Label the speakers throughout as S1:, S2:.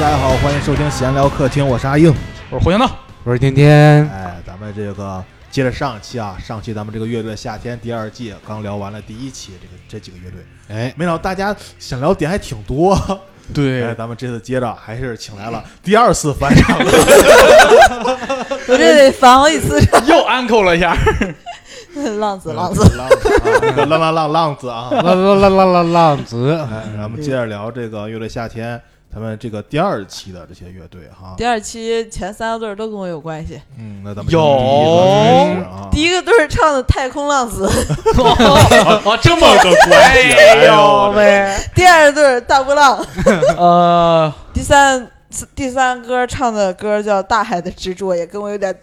S1: 大家好，欢迎收听闲聊客厅，我是阿硬。
S2: 我是胡强道，
S3: 我是天天，
S1: 哎，咱们这个接着上期啊，上期咱们这个乐队夏天第二季刚聊完了第一期，这个这几个乐队，
S3: 哎，
S1: 没想到大家想聊点还挺多。哎，
S2: 对，
S1: 咱们这次接着还是请来了 第二次返场的。
S4: 我这得返好几次。
S2: 又 uncle 了一下，
S4: 浪子，浪子，
S1: 浪子浪浪浪浪子啊。
S3: 浪浪浪浪浪浪子，
S1: 哎，咱们接着聊这个乐队夏天，咱们这个第二期的这些乐队哈。
S4: 第二期前三个队儿都跟我有关系。
S1: 嗯，那咱们
S2: 有
S1: 第一个开始啊。
S4: 第一个队唱的《太空浪子》，
S2: 哦，这么个关系，
S4: 哎呦 喂！第二个队大波浪，
S2: 呃，
S4: 第三第三歌唱的歌叫《大海的执着》，也跟我有点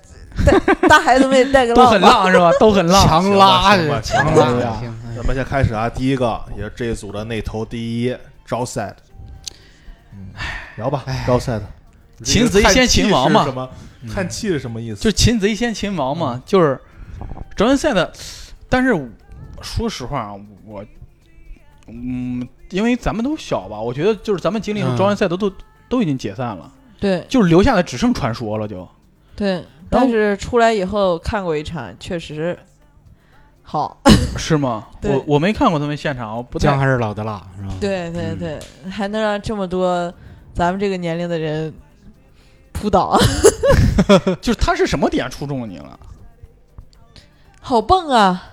S4: 大 大海怎么也带个浪
S2: 都很
S4: 浪
S2: 是吧？都很浪，
S3: 强拉强拉
S1: 咱们先开始啊，第一个也是这一组的那头第一，招赛的。嗯，聊吧，高赛的。
S2: 擒贼先擒王嘛
S1: 什么？叹气是什么意思？
S2: 就擒贼先擒王嘛，就是招人赛的。但是说实话，我嗯，因为咱们都小吧，我觉得就是咱们经历的
S3: 嗯
S2: 招人赛都都都已经解散了，
S4: 对
S2: 就是留下的只剩传说了，就
S4: 对，但是出来以后看过一场，确实好。
S2: 是吗？我我没看过他们现场，我不太
S3: 姜还是老的辣，是吧？
S4: 对对
S3: 嗯
S4: 对，还能让这么多咱们这个年龄的人扑倒，
S2: 就是他是什么点触中了你了？
S4: 好蹦啊！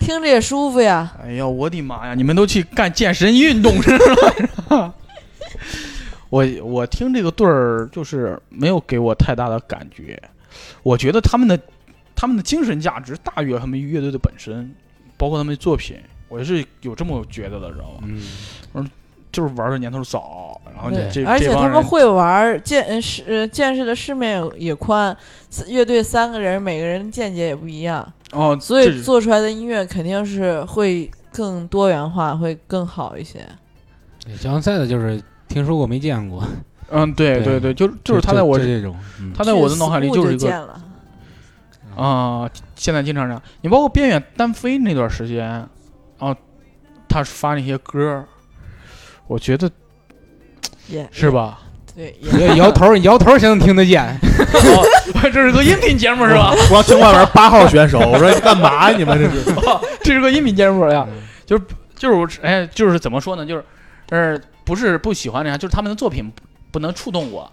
S4: 听着也舒服呀。
S2: 哎呀，我的妈呀！你们都去干健身运动是吧？我我听这个队儿就是没有给我太大的感觉，我觉得他们的他们的精神价值大于他们乐队的本身，包括他们的作品，我是有这么觉得的，知道吗？
S3: 嗯，
S2: 就是玩的年头早，然后
S4: 对
S2: 这，
S4: 而且他们会玩，见呃世呃见识的世面也也宽，乐队三个人每个人见解也不一样，
S2: 哦，
S4: 所以做出来的音乐肯定是会更多元化，会更好一些。
S3: 对姜赛的就是听说过没见过，
S2: 嗯，对
S3: 对
S2: 对对，就就是他在我
S3: 这种，嗯。
S2: 他在我的脑海里就是一个啊、现在经常这样。你包括边远单飞那段时间，啊，他发那些歌，我觉得
S4: 也
S2: 是吧？
S4: 对，也
S3: 摇摇头，摇头才能听得见。
S2: 哦，这是个音频节目是吧？
S1: 我要听外边八号选手，我说你干嘛？你们这是？
S2: 这是个音频节目呀，
S3: 嗯
S2: 就是就是我哎，就是怎么说呢？就是呃，不是不喜欢这样，就是他们的作品不不能触动我，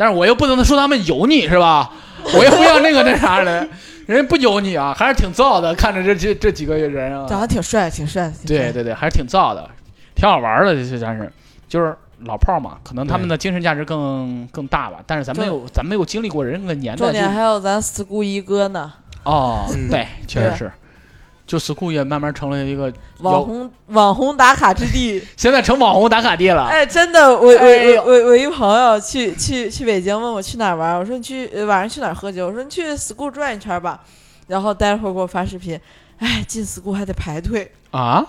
S2: 但是我又不能说他们油腻是吧？我又不要那个那啥的，人家不油腻啊，还是挺燥的。看着这这这几个人啊，
S4: 长得挺帅，挺帅。挺帅，
S2: 对对对，还是挺燥的，挺好玩的，这些真是就是老炮儿嘛，可能他们的精神价值更更大吧。但是咱没有咱没有经历过人那个年代就，
S4: 重点还有咱 school 一哥呢，
S2: 哦，
S3: 嗯
S2: 对，确实是，就 school 也慢慢成了一个
S4: 网红网红打卡之地。
S2: 现在成网红打卡地了。
S4: 哎，真的，我我我我我一朋友去去去北京，问我去哪儿玩，我说你去呃晚上去哪儿喝酒，我说你去 school 转一圈吧，然后待会儿给我发视频，哎，进 school 还得排队，
S2: 啊！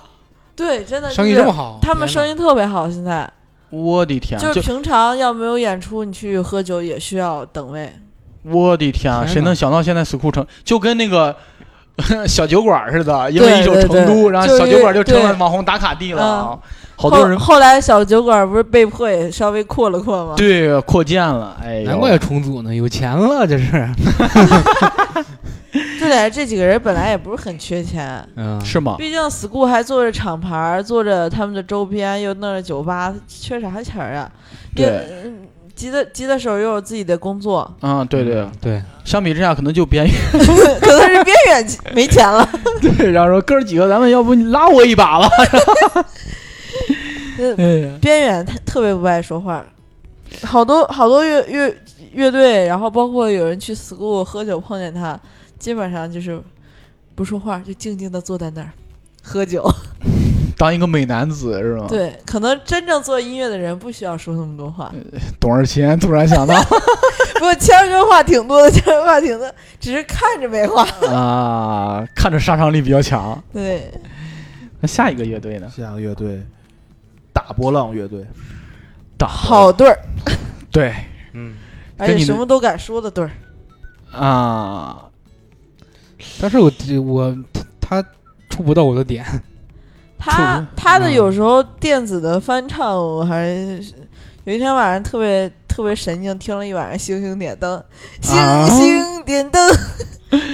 S4: 对，真的
S3: 生意这么好，
S4: 他们生
S3: 意
S4: 意特别好，现在
S2: 我的天，
S4: 就是平常要没有演出，你去喝酒也需要等位。
S2: 我的天啊，谁能想到现在 school 成就跟那个 小酒馆似的，因为一首
S4: 对对
S2: 成都，然后小酒馆就成了网红打卡地了。好多人
S4: 后后来小酒馆不是被迫也稍微扩了扩吗？
S2: 对扩建了，哎，
S3: 难怪重组呢，有钱了这是。
S4: 重点是这几个人本来也不是很缺钱，
S3: 嗯，
S2: 是吗？
S4: 毕竟 school 还做着厂牌儿，做着他们的周边，又弄着酒吧，缺啥钱啊？
S2: 对
S4: 也，嗯吉他吉他手又有自己的工作，
S2: 嗯，对对，
S3: 对，
S2: 相比之下可能就边缘。
S4: 可能是边缘没钱了。
S2: 对，然后说哥儿几个，咱们要不你拉我一把吧？
S4: 边缘他特别不爱说话，好多好多乐乐乐队，然后包括有人去 school 喝酒碰见他，基本上就是不说话，就静静的坐在那儿喝酒。
S2: 当一个美男子是吗？，
S4: 对，可能真正做音乐的人不需要说那么多话，
S2: 董二千突然想到
S4: 不过谦儿哥话挺多的，谦儿话挺多，只是看着没话。
S2: 啊，看着杀伤力比较强。
S4: 对，
S2: 那下一个乐队呢？
S1: 下个乐队，大波浪乐队。
S2: 大
S4: 好对儿，
S2: 对
S3: 嗯，
S4: 而且什么都敢说的对儿。
S2: 啊，
S3: 但是我我他触不到我的点，
S4: 他他的
S3: 嗯
S4: 有时候电子的翻唱，我还是有一天晚上特别特别神经，听了一晚上《星星点灯》，星
S3: 啊
S4: 星点灯。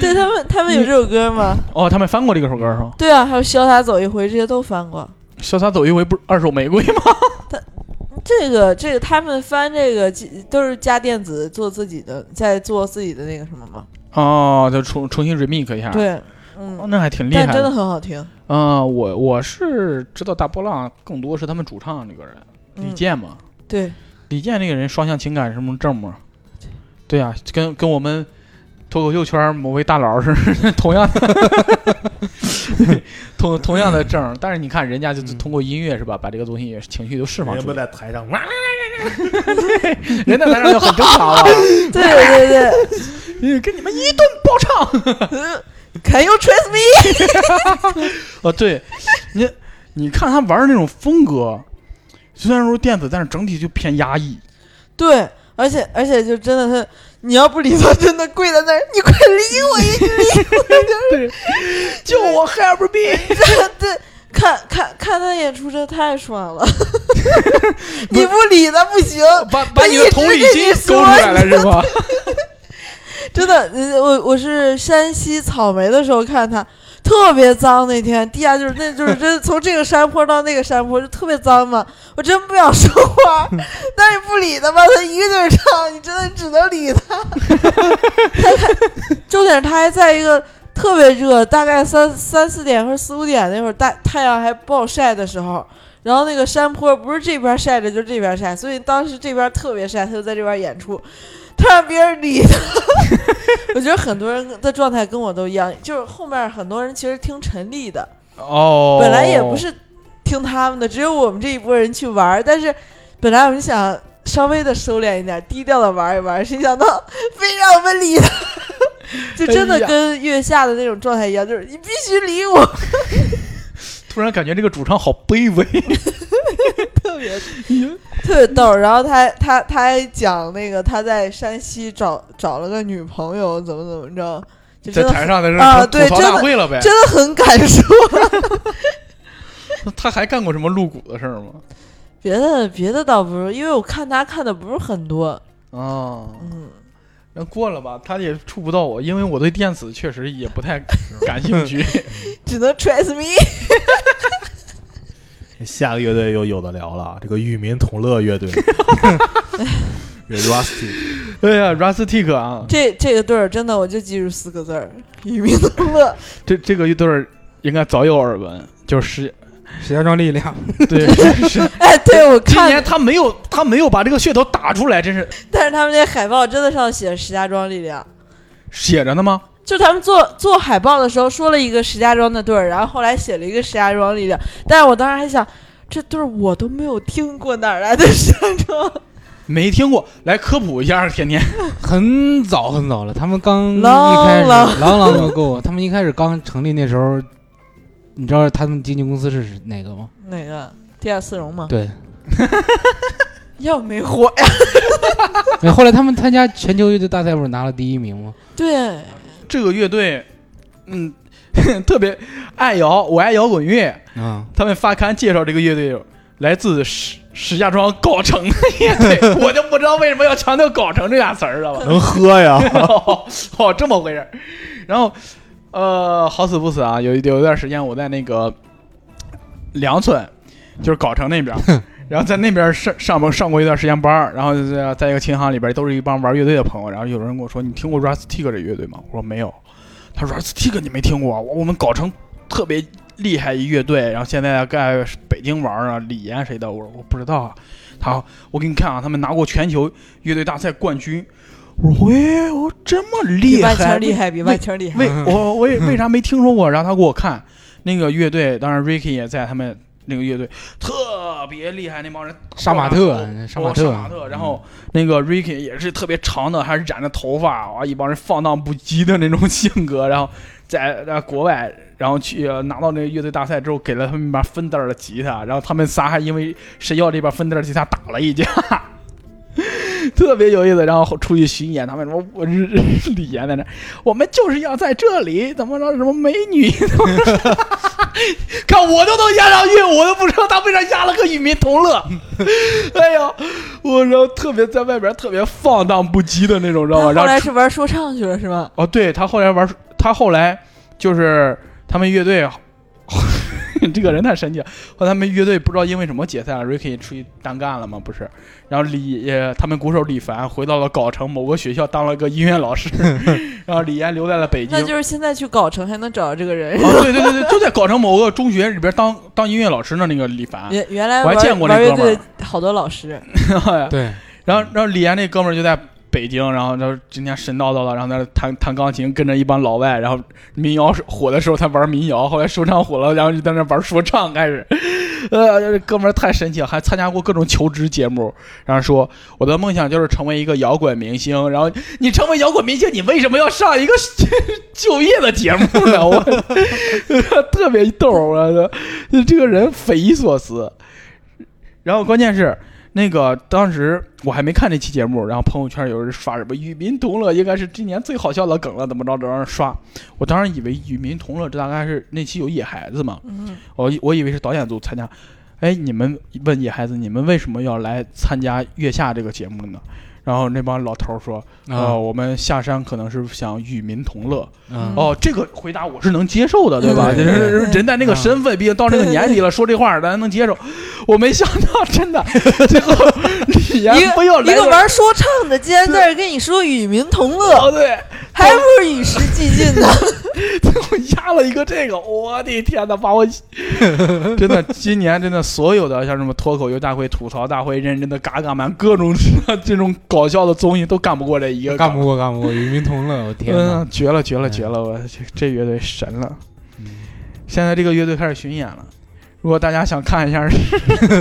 S4: 对他们，他们有这首歌吗？
S2: 哦，他们翻过这个首歌是吗？
S4: 对啊，还有《潇洒走一回》，这些都翻过。
S2: 潇洒走一回不是二手玫瑰吗？
S4: 他这个这个，他们翻这个都是加电子做自己的，在做自己的那个什么吗。
S2: 哦，就重重新 remake 一下。，
S4: 对，
S2: 哦，
S4: 嗯，
S2: 那还挺厉害
S4: 但真的很好听。
S2: 嗯、我我是知道大波浪更多是他们主唱那个人李
S4: 嗯，
S2: 健嘛，
S4: 对，
S2: 李健那个人双向情感什么证嘛，对。啊，跟跟我们脱口秀圈某位大佬是 同样的，同同样的证，但是你看人家就是通过音乐是吧，把这个东西情绪都释放出来，
S1: 在台上，哇
S2: 人在台上就很正常了，
S4: 对 对对。
S2: 嗯跟你们一顿爆唱。
S4: 对，Can you trust me？
S2: 哦，对，你你看他玩的那种风格，虽然说电子，但是整体就偏压抑。
S4: 对，而且而且就真的是，你要不理他，真的跪在那儿，你快理我一理
S2: 救我 help me！
S4: 我！对，看看看他演出真的太爽了，你不理他不行，
S2: 把把你的同理心勾出来了是吧？
S4: 真的，呃我我是山西草莓的时候看他。特别脏那天，地下就是那就是真从这个山坡到那个山坡就特别脏嘛，我真不想说话，但是不理他吧，他一个劲儿唱，你真的只能理他。重点是他还在一个特别热，大概三三四点或者四五点那会儿，大太阳还暴晒的时候，然后那个山坡不是这边晒着就这边晒，所以当时这边特别晒，他就在这边演出，他让别人理他。我觉得很多人的状态跟我都一样，就是后面很多人其实听陈粒的，
S2: 哦，
S4: 本来也不是听他们的，只有我们这一波人去玩儿，但是本来我们想稍微的收敛一点，低调的玩一玩，谁想到非让我们理他。就真的跟月下的那种状态一样，就是你必须理我，
S2: 突然感觉这个主唱好卑微。
S4: 特别特别逗。然后他他他还讲那个他在山西找找了个女朋友，怎么怎么着，就
S2: 在台上的时
S4: 啊对真的
S2: 大会了呗。
S4: 真的很敢说。
S2: 他还干过什么露骨的事儿吗？
S4: 别的别的倒不是，因为我看他看的不是很多，
S2: 哦，
S4: 嗯，
S2: 那过了吧，他也触不到我，因为我对电子确实也不太感兴趣。
S4: 只能 trust me。
S1: 下个乐队又有的聊了，这个与民同乐乐队 Rusty，
S2: 哎呀，Rustic 啊，
S4: 这这个队儿真的我就记住四个字儿：与民同乐。
S2: 这这个乐队儿应该早有耳闻，就是
S3: 石家庄力量，
S2: 对是是。
S4: 哎，对我看
S2: 今年，他没有他没有把这个噱头打出来，真是
S4: 但是他们那海报真的上写着石家庄力量。
S2: 写着呢吗？
S4: 就他们做做海报的时候说了一个石家庄的队儿，然后后来写了一个石家庄力量，但是我当时还想，这队儿我都没有听过，哪儿来的石家庄？
S2: 没听过，来科普一下，甜甜。
S3: 很早很早了，他们刚一
S4: 郎
S3: 开始
S4: 朗
S3: 朗朗就够，他们一开始刚成立那时候，你知道他们经纪公司是哪个吗？
S4: 哪个？地下丝绒吗？
S3: 对，
S4: 要没火呀？
S3: 哎后来他们参加全球乐队大赛不是拿了第一名吗？
S4: 对，
S2: 这个乐队，嗯，特别爱摇，我爱摇滚乐。
S3: 啊，
S2: 他们发刊介绍这个乐队，来自石石家庄藁城的乐队，我就不知道为什么要强调藁城这俩词儿，知道吧？
S1: 能喝呀？
S2: 哦，哦，这么回事儿。然后，呃，好死不死啊，有一有一段时间我在那个梁村，就是藁城那边儿，然后在那边儿上上班上过一段时间班儿，然后就在在一个琴行里边儿都是一帮玩乐队的朋友，然后有人跟我说：“你听过 Rustic 这乐队吗？”我说：“没有。”他说：“Rustic 你没听过我们藁城特别厉害一乐队，然后现在在北京玩啊，李岩谁的？”我说：“我不知道啊。”他：“我给你看啊，他们拿过全球乐队大赛冠军。”我说：“喂，我这么
S4: 比
S2: 厉
S4: 万青
S2: 害，
S4: 厉害，比万青厉害。
S2: 为我我也 为啥没听说过？然后他给我看那个乐队，当然 Ricky 也在他们那个乐队，特别厉害，那帮人
S3: 杀马特
S2: 哦
S3: 杀马特
S2: 杀马特，然后那个 Ricky 也是特别长的，还是染着头发，哇，一帮人放荡不羁的那种性格，然后在在国外，然后去呃拿到那个乐队大赛之后，给了他们一把芬德尔的吉他，然后他们仨还因为谁要这把芬德尔吉他打了一架。特别有意思。然后出去巡演，他们说我是李岩在那，我们就是要在这里怎么着什么美女，看我都能押上韵，我都不知道他为啥押了个与民同乐。哎呀，我然后特别在外边特别放荡不羁的那种，知道吗？
S4: 他后
S2: 后
S4: 来是玩说唱去了是吗？
S2: 哦，对他后来玩，他后来就是他们乐队，这个人太神奇了。后来他们乐队不知道因为什么解散了，Ricky 出去单干了嘛，不是？然后李呃，他们鼓手李凡回到了藁城某个学校当了个音乐老师，然后李岩留在了北京。
S4: 那就是现在去藁城还能找到这个人。
S2: 哦，对对对对，就在藁城某个中学里边当当音乐老师呢，那个李凡。
S4: 原原来
S2: 我还见过那哥们儿
S4: 好多老师，
S3: 对，
S2: 然后然后李岩那哥们儿就在北京，然后他今天神叨叨的，然后在那弹弹钢琴，跟着一帮老外，然后民谣火的时候他玩民谣，后来说唱火了，然后就在那玩说唱开始。呃，这哥们儿太神奇了，还参加过各种求职节目，然后说我的梦想就是成为一个摇滚明星。然后你成为摇滚明星，你为什么要上一个 就业的节目呢？我 特别逗，我操，这个人匪夷所思。然后关键是那个当时我还没看那期节目，然后朋友圈有人刷什么“与民同乐”应该是今年最好笑的梗了，怎么着着让人刷。我当时以为“与民同乐”这大概是那期有野孩子嘛，
S4: 嗯，
S2: 我我以为是导演组参加。哎，你们问野孩子，你们为什么要来参加《月下》这个节目呢？然后那帮老头说：“
S3: 啊。
S2: 呃，我们下山可能是想与民同乐。”
S3: 嗯。
S2: 哦，这个回答我是能接受的，对吧？
S3: 对
S2: 就是
S4: 对。对
S2: 人在那个身份，毕竟到这个年纪了，说这话咱能接受。我没想到，真的，最后李岩
S4: 一个
S2: 非要来
S4: 一个玩说唱的，竟然在这跟你说与民同乐，
S2: 哦，对，
S4: 还不是与时俱进呢。
S2: 最后压了一个这个，我的天呐，把我 真的今年真的所有的像什么脱口秀大会、吐槽大会、认真的嘎嘎 man，各种这种搞笑的综艺都干不过这一个，
S3: 干不过，干不过，与民同乐，我天哪！
S2: 嗯，绝了，绝了，
S3: 嗯
S2: 绝了！我这这乐队神了。
S3: 嗯
S2: 现在这个乐队开始巡演了，如果大家想看一下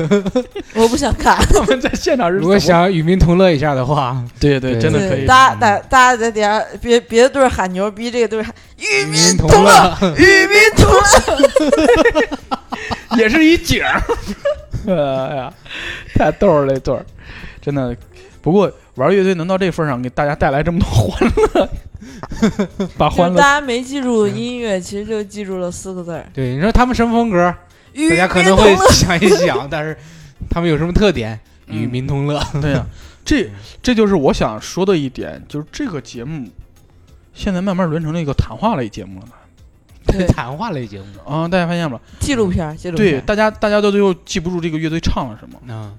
S4: 我不想看，
S2: 他们在现场是
S3: 如果想与民同乐一下的话，
S2: 对对，
S3: 对
S2: 真的可以。
S4: 大家大大家在底下别别的队喊牛逼，这个队喊与民
S3: 民同
S4: 同乐，与民同乐。
S2: 也是一景儿。哎呀，太逗了，这对儿真的。不过玩乐队能到这份上，给大家带来这么多欢乐，把欢乐
S4: 就大家没记住音乐，其实就记住了四个字儿：
S3: 对，你说他们什么风格，
S4: 与
S3: 大家可能会。想一想，但是他们有什么特点？
S2: 嗯
S3: 与民同乐，
S2: 对呀、这这就是我想说的一点，就是这个节目现在慢慢沦成了一个谈话类节目了
S4: 对
S3: 谈话类节目
S2: 啊！大家发现了吗？
S4: 纪录片儿，纪录
S2: 对，
S4: 片对。
S2: 大家大家都最后记不住这个乐队唱了什么。
S3: 啊，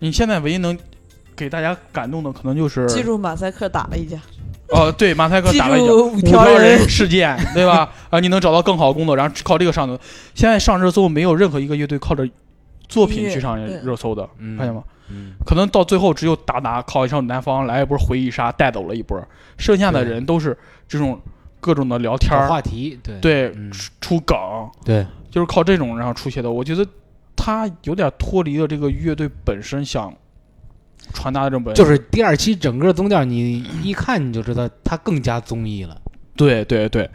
S2: 你现在唯一能给大家感动的，可能就是
S4: 记住马赛克打了一架，
S2: 哦，对，马赛克打了一架
S4: 住五
S2: 五
S4: 条人
S2: 人事件，对吧？啊，你能找到更好的工作，然后靠这个上头。现在上热搜没有任何一个乐队靠着作品去上热搜的，
S3: 嗯
S2: 发现吗？
S3: 嗯，
S2: 可能到最后只有达达靠一首南方来一波回忆杀带走了一波，剩下的人都是这种各种的聊天，
S3: 话题，对
S2: 对，出梗，
S3: 对，
S2: 就是靠这种然后出现的。我觉得他有点脱离了这个乐队本身想传达的这种本，
S3: 就是第二期整个宗教，你一看你就知道它更加综艺了。
S2: 对对对，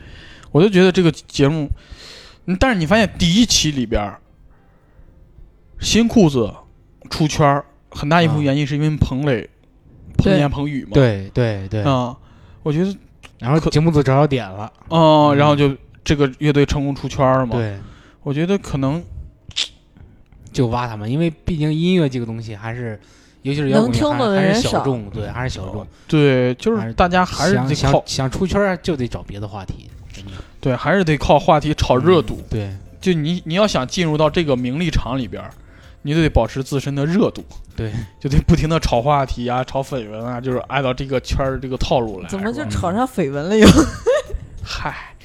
S2: 我就觉得这个节目，嗯但是你发现第一期里边，新裤子出圈儿很大一部分
S3: 啊。
S2: 原因是因为彭磊、彭
S4: 对
S2: 言、彭宇嘛，
S3: 对对对，
S2: 啊、我觉得
S3: 然后节目组找着点了，
S2: 哦、
S3: 嗯
S2: 然后就这个乐队成功出圈了嘛。
S3: 对，
S2: 我觉得可能
S3: 就挖他们，因为毕竟音乐这个东西还是，尤其是摇滚乐
S4: 能听的
S3: 还还
S4: 人少
S3: 是小众，对，还是小众，
S2: 对，就
S3: 是
S2: 是大家还是
S3: 想
S2: 得靠
S3: 想想出圈就得找别的话题，
S2: 对，还是得靠话题炒热度。
S3: 嗯对
S2: 就你你要想进入到这个名利场里边，你得保持自身的热度，
S3: 对，
S2: 就得不停的炒话题啊、炒绯闻啊，就是按照这个圈儿这个套路来。
S4: 怎么就炒上绯闻了又？
S2: 嗨，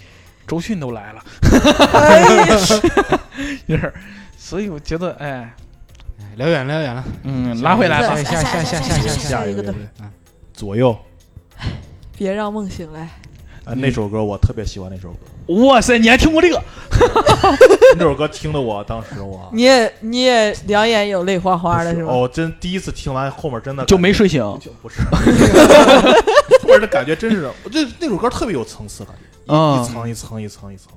S2: 周迅都来了，
S4: 哎呀
S2: 就是，所以我觉得，哎，
S3: 哎聊远了聊远了，
S2: 嗯，拉回来吧
S3: 下。下下下下下
S4: 下一个队
S3: 啊
S1: 左右
S4: 别让梦醒来。
S1: 啊，那首歌我特别喜欢那首歌，
S2: 哇塞，你还听过这个？
S1: 那首歌听得我当时我
S4: 你也你也两眼有泪花花的是吗？
S1: 哦，真第一次听完后面真的
S2: 就没睡醒。
S1: 就不是，后面的感觉真是，我这那首歌特别有层次感一层一层一层一层，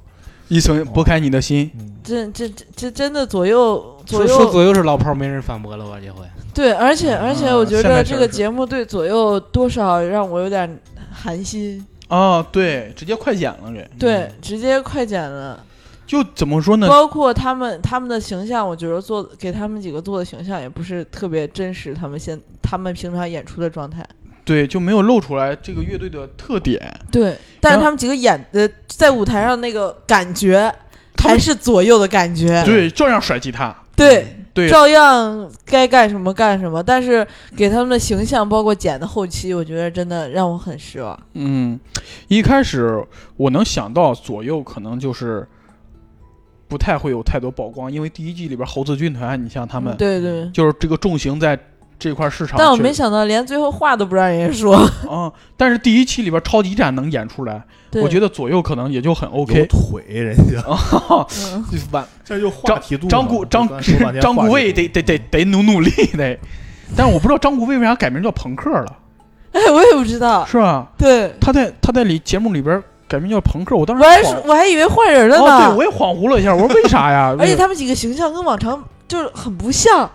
S2: 一层拨开你的心。
S1: 嗯
S4: 这这这这真的左右左
S3: 说说
S4: 右
S3: 左右是老炮儿，没人反驳了吧？这回
S4: 对，而且而且
S2: 啊
S4: 我觉得这个节目对左右多少让我有点寒心。
S2: 啊，对，直接快剪了给，
S4: 对，直接快剪了，
S2: 就怎么说呢？
S4: 包括他们他们的形象，我觉得做给他们几个做的形象也不是特别真实，他们现他们平常演出的状态。
S2: 对，就没有露出来这个乐队的特点。
S4: 对，但是他们几个演的在舞台上那个感觉，还是左右的感觉。
S2: 对，照样甩吉他。
S4: 对，
S2: 对，
S4: 照样该干什么干什么，但是给他们的形象，包括剪的后期，我觉得真的让我很失望。
S2: 嗯，一开始我能想到左右可能就是不太会有太多曝光，因为第一季里边猴子军团，你像他们，
S4: 对对，
S2: 就是这个重型在这块市场，
S4: 但我没想到连最后话都不让人家说。
S2: 嗯、但是第一期里边超级战能演出来，我觉得左右可能也就很 OK。
S1: 腿人家，
S2: 完，
S1: 这就话题度张。
S2: 张顾张张顾
S1: 话题度
S2: 魏得得得得努努力得，但是我不知道张顾卫为啥改名叫朋克了，
S4: 哎，我也不知道。
S2: 是吧？
S4: 对，
S2: 他在他在里节目里边改名叫朋克，我当时
S4: 我还我还以为换人了呢。
S2: 哦，对我也恍惚了一下，我说为啥呀？
S4: 而且他们几个形象跟往常就是很不像，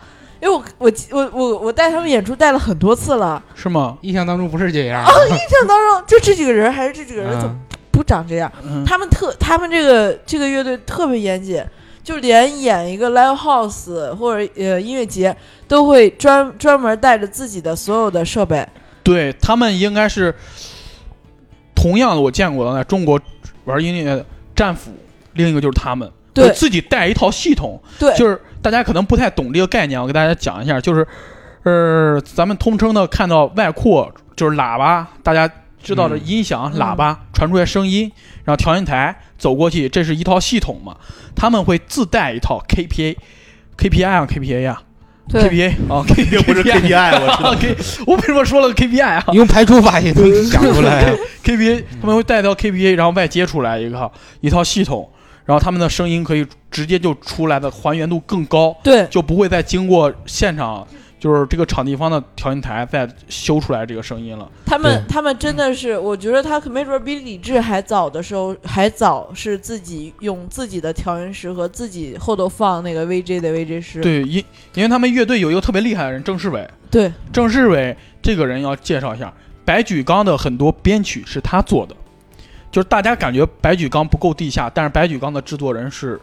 S4: 因为我我我我我带他们演出带了很多次了，
S2: 是吗？
S3: 印象当中不是这样啊。
S4: 印象当中就这几个人还是这几个人怎么
S3: 嗯
S4: 不长这样？
S2: 嗯，
S4: 他们特他们这个这个乐队特别严谨，就连演一个 live house 或者呃音乐节都会专专门带着自己的所有的设备。
S2: 对他们应该是同样的，我见过的在中国玩音乐的战斧，另一个就是他们，
S4: 对
S2: 自己带一套系统，
S4: 对，
S2: 就是大家可能不太懂这个概念，我给大家讲一下，就是，呃，咱们通称的看到外扩就是喇叭，大家知道的
S3: 嗯
S2: 音响、
S4: 嗯
S2: 喇叭传出来声音，然后调音台走过去，这是一套系统嘛，他们会自带一套 KPA。KPI 啊，KPA 呀、
S4: 对
S2: KPA 啊
S1: 这不是 KPI，我知道。
S2: K，我为什么说了个 KPI 啊
S3: 用排除法也能想出来。
S2: KPA 他们会带到 KPA，然后外接出来一个一套系统，然后他们的声音可以直接就出来的还原度更高，
S4: 对
S2: 就不会再经过现场就是这个场地方的调音台再修出来这个声音了。
S4: 他们他们真的是，我觉得他可没准比李志还早的时候还早，是自己用自己的调音师和自己后头放那个 VJ 的 VJ 师。
S2: 对，因因为他们乐队有一个特别厉害的人，郑世伟。
S4: 对
S2: 郑世伟这个人要介绍一下，白举纲的很多编曲是他做的，就是大家感觉白举纲不够地下，但是白举纲的制作人是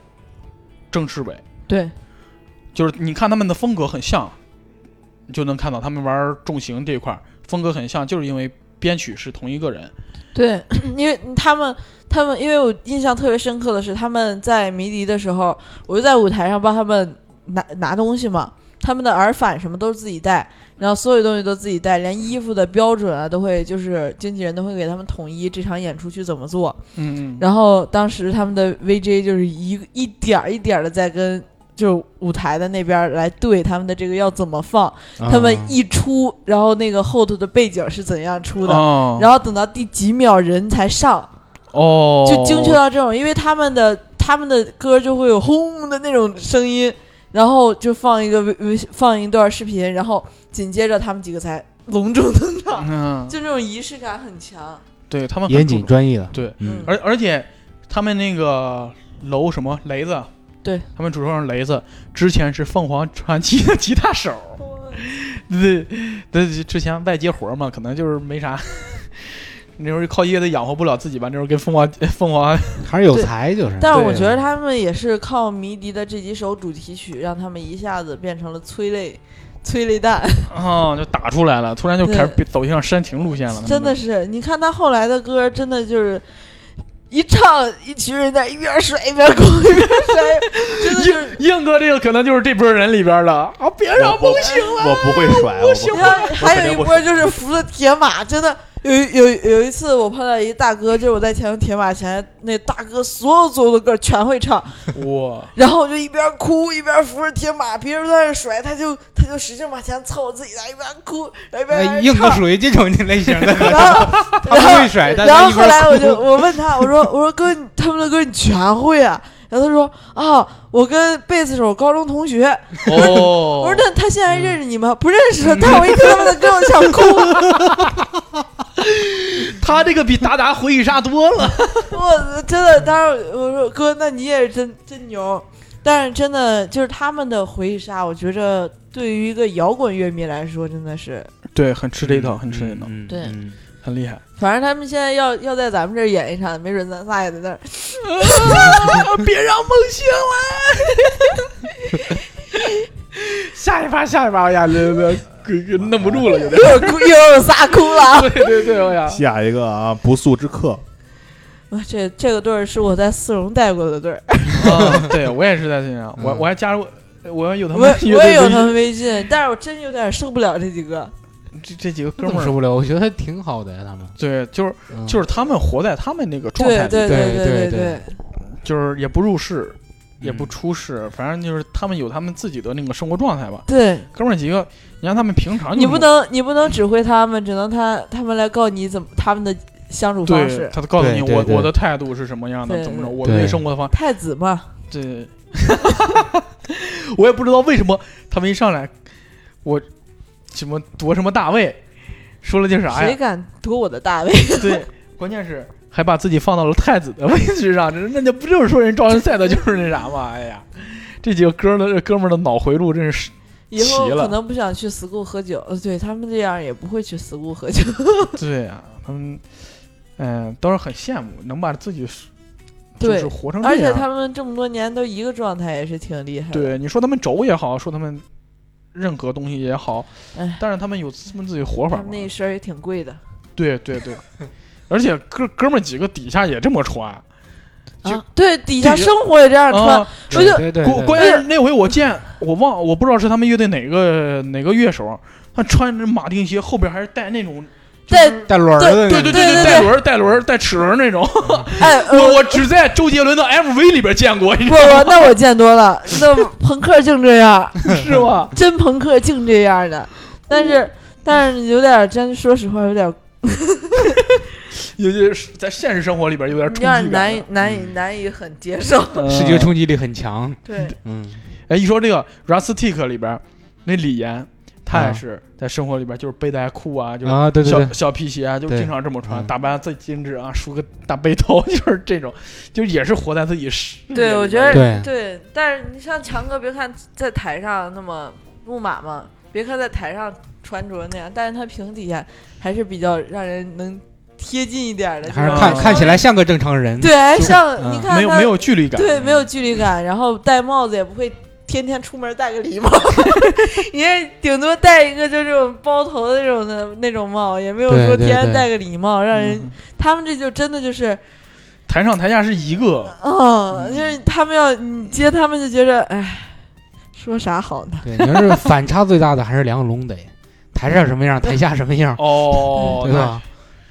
S2: 郑世伟。
S4: 对
S2: 就是你看他们的风格很像，你就能看到他们玩重型这一块儿风格很像，就是因为编曲是同一个人。
S4: 对，因为他们他们，因为我印象特别深刻的是他们在迷笛的时候，我就在舞台上帮他们拿拿东西嘛，他们的耳返什么都是自己带，然后所有东西都自己带，连衣服的标准啊都会，就是经纪人都会给他们统一这场演出去怎么做。
S2: 嗯嗯，
S4: 然后当时他们的 VJ 就是一一点儿一点儿的在跟就是舞台的那边儿来对他们的这个要怎么放，他们
S3: 啊
S4: 一出，然后那个后头的背景是怎样出的，
S2: 哦，
S4: 然后等到第几秒人才上，
S2: 哦，
S4: 就精确到这种，因为他们的他们的歌就会有轰的那种声音，然后就放一个微微放一段视频，然后紧接着他们几个才隆重登场，
S2: 嗯，
S4: 就这种仪式感很强。
S2: 对他们
S3: 严谨专业。的。
S2: 对，
S3: 嗯，
S2: 而而且他们那个楼什么雷子，
S4: 对。
S2: 他们主唱雷子之前是凤凰传奇的吉他手，对对，之前外接活嘛，可能就是没啥。那时候靠椰子养活不了自己吧，那时候跟凤凰凤凰
S3: 还是有才，就是。
S4: 但是我觉得他们也是靠迷笛的这几首主题曲，让他们一下子变成了催泪催泪弹。
S2: 啊、就打出来了，突然就开始
S4: 对
S2: 走向煽情路线了。
S4: 真的是，你看他后来的歌，真的就是一唱，一群人在一边甩一边哭一边甩，真的是。
S2: 硬硬哥这个可能就是这波人里边的啊，别让梦醒了。
S1: 我不会甩，我不
S4: 然后还有一波就是扶着铁马，真的有有有一次我碰到一大哥，就是我在前头铁马前，那大哥所有所有的歌全会唱，
S2: 哇，
S4: 然后我就一边哭一边扶着铁马，别人在那甩，他就他就使劲往前凑，自己在一边哭，然后一边在那
S3: 哎硬哥
S4: 唱
S3: 属于这种类型的，
S4: 然后
S3: 他不会甩，
S4: 然后后来我就我问他，我说我说哥，他们的歌你全会啊？然后他说啊，我跟贝斯手高中同学。
S2: 哦，
S4: 我说那他现在认识你吗？不认识，但我一听他们的歌我想哭。
S2: 他这个比达达回忆杀多了。
S4: 我真的，当时我说哥，那你也是真真牛。但是真的就是他们的回忆杀，我觉着对于一个摇滚乐迷来说，真的是，
S2: 对，很吃这一套，很吃这一套，
S3: 嗯
S4: 对
S3: 嗯
S2: 很厉害。
S4: 反正他们现在要要在咱们这儿演一场，没准咱仨也在那儿。
S2: 别让梦醒来！下一把，下一把，哎呀，这这给给弄不住了，有点。
S4: 又哭又有仨哭了。
S2: 对 对对，我想，
S1: 下一个啊，不速之客，
S4: 啊这这个队儿是我在四荣带过的队儿，
S2: 啊，对我也是在四荣，我
S3: 嗯
S2: 我还加入，我要有他们
S4: 我也有他们微信，但是我真有点受不了这几个。
S2: 这这几个哥们儿，
S3: 受不了？我觉得挺好的呀，他们
S2: 对，就是
S3: 嗯
S2: 就是他们活在他们那个状态
S4: 对对
S3: 对
S4: 对
S3: 对，
S2: 就是也不入世，也不
S3: 嗯
S2: 出事，反正就是他们有他们自己的那个生活状态吧。
S4: 对
S2: 哥们儿几个，你让他们平常
S4: 你不能你不能指挥他们，只能他他们来告你怎么他们的相处方
S2: 对
S4: 式。
S2: 他告诉你我我的态度是什么样的，怎么着，
S4: 对
S2: 我对
S3: 对
S2: 生活的方
S4: 太子嘛，
S2: 对，我也不知道为什么他们一上来，我什么夺什么大位，说了句啥呀谁？
S4: 敢夺我的大位？
S2: 对，关键是还把自己放到了太子的位置上，这那就不就是说人赵文赛的就是那啥吗？哎呀，这几个哥的哥们儿的脑回路真是，
S4: 以后可能不想去 school 喝酒，呃对他们这样也不会去 school 喝酒。
S2: 对呀、他们，嗯、倒是很羡慕能把自己就是活成
S4: 而且。他们这么多年都一个状态，也是挺厉害的。
S2: 对，你说他们轴也好，说他们任何东西也好，
S4: 哎
S2: 但是他们有他们自己活法
S4: 他们。那身儿也挺贵的
S2: 对对对，而且哥哥们儿几个底下也这么穿，就
S4: 啊。对，底下生活也这样穿，
S2: 啊，
S4: 我就
S3: 对对对，
S2: 关关键是那回我见我忘我不知道是他们乐队哪个哪个乐手，他穿着马丁鞋，后边还是带那种。
S4: 带
S3: 带轮儿的那个，
S2: 对对
S4: 对对
S2: 带轮儿带轮儿带齿轮那种，
S4: 哎，
S2: 我
S4: 我
S2: 我只在周杰伦的 MV 里边见过，你知
S4: 不
S2: 道吗？
S4: 不，那我见多了，那朋克净这样，
S2: 是吧？
S4: 真朋克净这样的。但是但是有点真，说实话有点
S2: 有些在现实生活里边有点
S4: 有
S2: 冲击感
S4: 难以难以难以很接受。
S2: 嗯
S3: 视觉冲击力很强。
S4: 对，
S3: 嗯，
S2: 哎，一说这个 Rustic 里边那李岩，他也
S3: 啊
S2: 是在生活里边就是背带裤啊，就是
S3: 啊，对对
S2: 小
S3: 对，
S2: 小皮鞋啊，就经常这么穿，
S3: 嗯
S2: 打扮最精致啊，梳个大背头，就是这种，就也是活在自己世
S4: 对，我觉得
S3: 对
S4: 对，但是你像强哥，别看在台上那么木马嘛，别看在台上穿着那样，但是他平底下还是比较让人能贴近一点的，
S3: 还是看
S2: 嗯
S3: 看起来像个正常人。
S4: 对，还像
S3: 嗯
S4: 你看
S2: 没有没有距离感，
S4: 对没有距离感，然后戴帽子也不会。天天出门戴个礼帽，你这顶多戴一个就这种包头的那种的那种帽，也没有说天天戴个礼帽，让人
S2: 嗯
S4: 他们这就真的就是，
S2: 台上台下是一个，
S4: 嗯，就是他们要你接他们就觉着，哎，说啥好呢？
S3: 对，你要是反差最大的还是梁龙得，台上什么样，台下什么样，
S2: 哦，
S3: 对吧？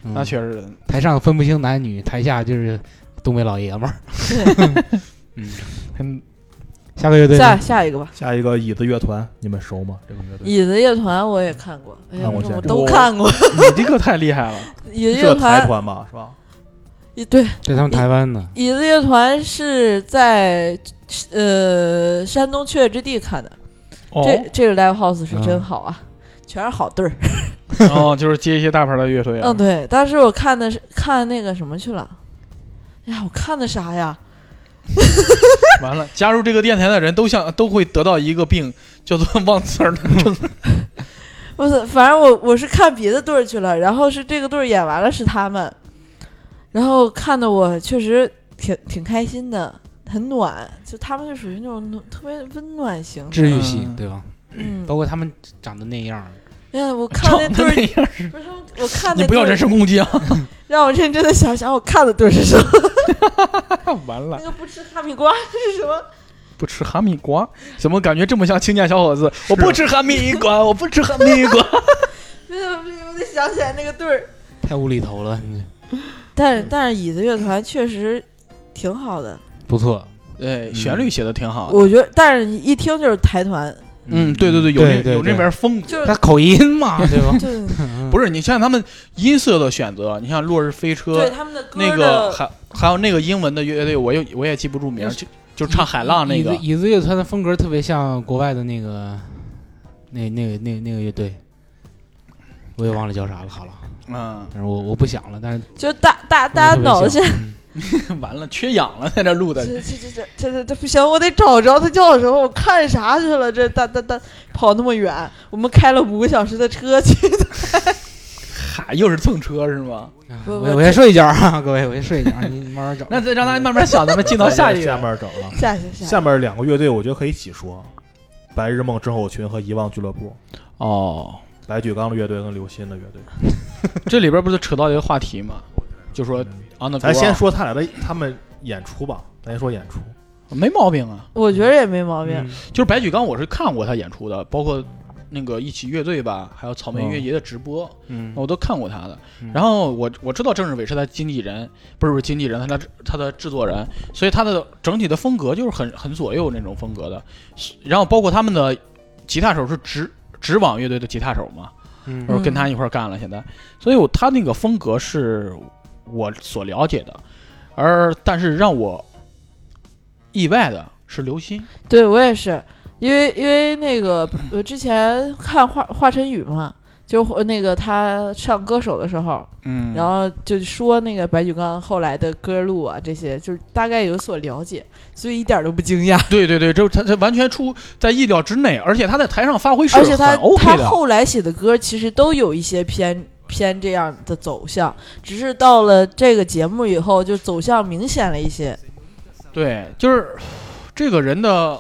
S2: 那？
S3: 嗯
S2: 那确实，
S3: 台上分不清男女，台下就是东北老爷们儿。嗯，
S2: 很
S3: 下个乐队
S4: 下下一个吧。
S1: 下一个椅子乐团，你们熟吗？这个乐队
S4: 椅子乐团我也看过，哎呀，我都看过。
S2: 你这个太厉害了，
S4: 椅子乐团，
S1: 团吧，是吧？
S4: 一对，
S3: 这他们台湾的，
S4: 椅子乐团是在呃山东雀跃之地看的。
S2: 哦
S4: 这这个 live house 是真
S3: 嗯
S4: 好啊，全是好队儿。
S2: 哦，就是接一些大牌的乐队啊，
S4: 嗯，对，当时我看的是看那个什么去了。哎呀，我看的啥呀？
S2: 完了，加入这个电台的人都像都会得到一个病，叫做 忘词儿的症。
S4: 不是，反正我我是看别的队儿去了，然后是这个队儿演完了是他们，然后看的我确实挺挺开心的，很暖，就他们就属于那种暖特别温暖型。
S3: 治愈系
S2: 嗯，
S3: 对吧？
S4: 嗯，
S3: 包括他们长得那样儿，
S4: 哎呀，我看
S2: 长
S4: 那对儿，不是我看那
S2: 你不要人身攻击啊！
S4: 让我认真的想想我看的对儿是什么。
S2: 完了
S4: 那，个不吃哈密瓜是什么？
S2: 不吃哈密瓜，怎么感觉这么像青年小伙子？我不吃哈密瓜，我不吃哈密瓜。
S4: 不是不是，我得想起来那个对儿。
S3: 太无厘头了，
S4: 但是但是椅子乐团确实挺好的，
S3: 不错。
S2: 对，旋律写的挺好的。
S4: 我觉得，但是一听就是台团，
S2: 嗯，对对对，有那有那边风格。
S4: 就是
S3: 他口音嘛，对吧？
S4: 就是
S2: 不是，你像他们音色的选择，你像《落日飞车
S4: 对》他们的
S2: 那个，还还有那个英文的乐队，我又我也记不住名，就就唱海浪那个
S3: 椅子椅子乐团的风格特别像国外的那个，那那个那那个乐队，我也忘了叫啥了。好了，
S2: 嗯，
S3: 但是我我不想了，但是
S4: 就大大大家脑子现在
S2: 完了，缺氧了，在这录的。
S4: 这这这这这这这不行，我得找着他叫什么，我看啥去了？这大大大跑那么远，我们开了五个小时的车去的。
S2: 嗨，又是蹭车是吗？
S3: 我我先睡一觉啊，各位，我先睡一觉，你你慢慢找。
S2: 那再让他慢慢想，咱们进到下一
S1: 下。面整了。
S4: 下去下
S1: 下面两个乐队，我觉得可以一起说：白日梦症候群和遗忘俱乐部。
S2: 哦，
S1: 白举纲的乐队跟刘鑫的乐队。
S2: 这里边不是扯到一个话题吗？就说啊，那
S1: 咱先说他俩的他们演出吧，咱先说演出。
S2: 没毛病啊。
S4: 我觉得也没毛病。
S3: 嗯
S2: 就是白举纲，我是看过他演出的，包括那个一起乐队吧，还有草莓音乐节的直播，
S3: 嗯
S2: 我都看过他的。
S3: 嗯
S2: 然后我我知道郑志伟是他经纪人，不是不是经纪人，他的他的制作人，所以他的整体的风格就是很很左右那种风格的。然后包括他们的吉他手是直直网乐队的吉他手嘛，
S3: 嗯
S2: 我跟他一块儿干了，现在，所以我他那个风格是我所了解的，而但是让我意外的是刘鑫，
S4: 对我也是，因为因为那个我之前看华华晨宇嘛，就呃那个他上歌手的时候，
S2: 嗯
S4: 然后就说那个白举纲后来的歌路啊这些，就是大概有所了解，所以一点都不惊讶。
S2: 对对对，这他他完全出在意料之内，而且他在台上发挥是
S4: 而且他
S2: OK
S4: 他。后来写的歌其实都有一些偏偏这样的走向，只是到了这个节目以后，就走向明显了一些。
S2: 对，就是这个人的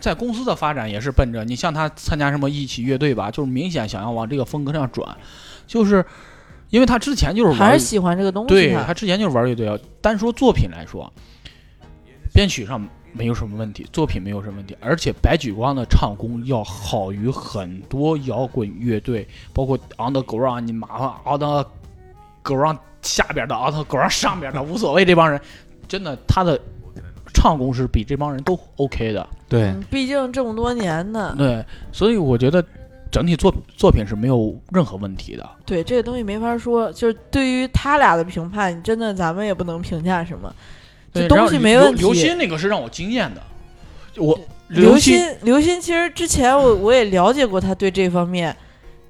S2: 在公司的发展也是奔着你像他参加什么一起乐队吧，就是明显想要往这个风格上转，就是因为他之前就是
S4: 还是喜欢这个东西他
S2: 对他之前就是玩乐队啊。单说作品来说，编曲上没有什么问题，作品没有什么问题，而且白举光的唱功要好于很多摇滚乐队，包括 On the Ground，你麻烦 On the Ground 下边的 On the Ground 上边的无所谓，这帮人真的他的唱功是比这帮人都 OK 的。
S3: 对，
S4: 嗯，毕竟这么多年呢，
S2: 对，所以我觉得整体作作品是没有任何问题的。
S4: 对这个东西没法说。就是对于他俩的评判，真的咱们也不能评价什么。这东西没问题
S2: 刘鑫那个是让我惊艳的，我
S4: 刘
S2: 鑫
S4: 鑫，刘鑫其实之前我我也了解过他对这方面，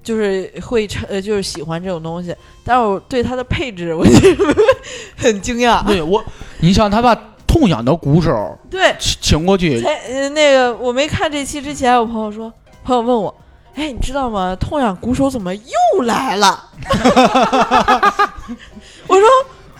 S4: 就是会唱呃就是喜欢这种东西，但是我对他的配置我就是 很惊讶。
S2: 对我，你想他把痛仰的鼓手
S4: 对，
S2: 请请过去，
S4: 才呃那个我没看这期之前，我朋友说，朋友问我，哎，你知道吗？痛仰鼓手怎么又来了？我说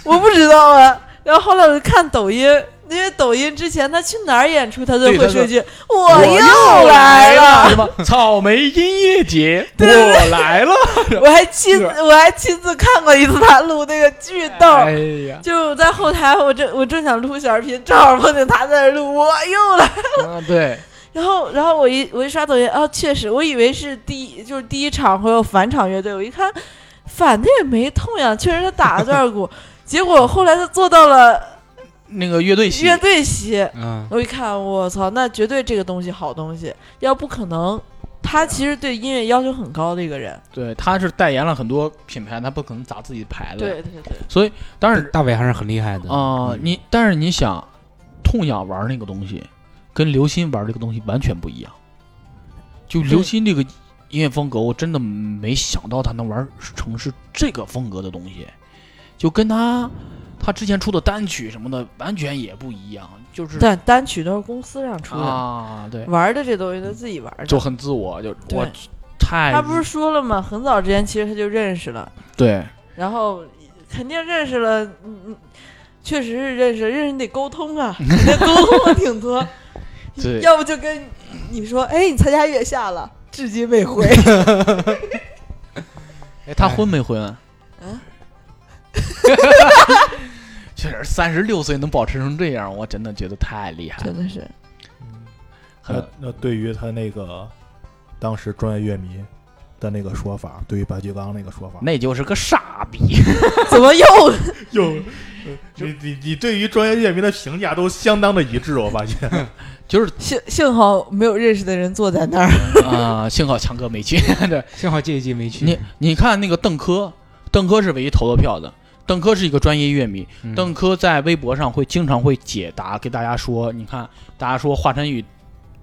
S4: 我不知道啊。然后后来我就看抖音，因为抖音之前他去哪儿演出，他都
S2: 对他说
S4: 会说一句“我
S2: 我
S4: 又
S2: 来
S4: 了
S2: 什么草莓音乐节，我来了，”。
S4: 我还亲我还亲自看过一次他录那个剧逗。
S2: 哎呀，
S4: 就在后台，我正我正想录小视频，正好碰见他在那录，我又来。
S2: 啊对，
S4: 然后，然后我一我一刷抖音，啊，确实，我以为是第一就是第一场会有返场乐队，我一看反的也没痛呀，确实他打了段鼓，结果后来他做到了
S2: 那个乐队席
S4: 乐队席，
S3: 嗯，
S4: 我一看，我操，那绝对这个东西好东西，要不可能。他其实对音乐要求很高的一个人，
S2: 对，他是代言了很多品牌，他不可能砸自己的牌子，，
S4: 对对对，
S2: 所以当然
S3: 大伟还是很厉害的。
S2: 啊、你但是你想，痛仰玩那个东西，跟刘鑫玩这个东西完全不一样。就刘鑫这个音乐风格，我真的没想到他能玩成是这个风格的东西，就跟他他之前出的单曲什么的完全也不一样，就是
S4: 但单曲都是公司让出的，
S2: 啊，对，
S4: 玩的这东西他自己玩的。
S2: 就很自我，就我太
S4: 他不是说了吗？很早之前其实他就认识了，
S2: 对
S4: 然后肯定认识了，嗯嗯，确实是认识，认识你得沟通啊，你得沟通了挺多，
S2: 对
S4: 要不就跟你说，哎，你参加月下了，至今未回，
S2: 哎，他婚没婚？
S4: 嗯，
S2: 确实，三十六岁能保持成这样，我真的觉得太厉害了。
S4: 真的是，
S2: 很
S1: 那那对于他那个当时专业乐迷的那个说法，对于白举纲那个说法，
S2: 那就是个傻逼。
S4: 怎么又
S1: 又你你你对于专业乐迷的评价都相当的一致，我发现。
S2: 就是
S4: 幸幸好没有认识的人坐在那儿，
S2: 啊、幸好强哥没去。对，
S3: 幸好这一季没去。
S2: 你你看那个邓科，邓科是唯一投了票的。邓科是一个专业乐迷，
S3: 嗯
S2: 邓科在微博上会经常会解答，给大家说，你看大家说华晨宇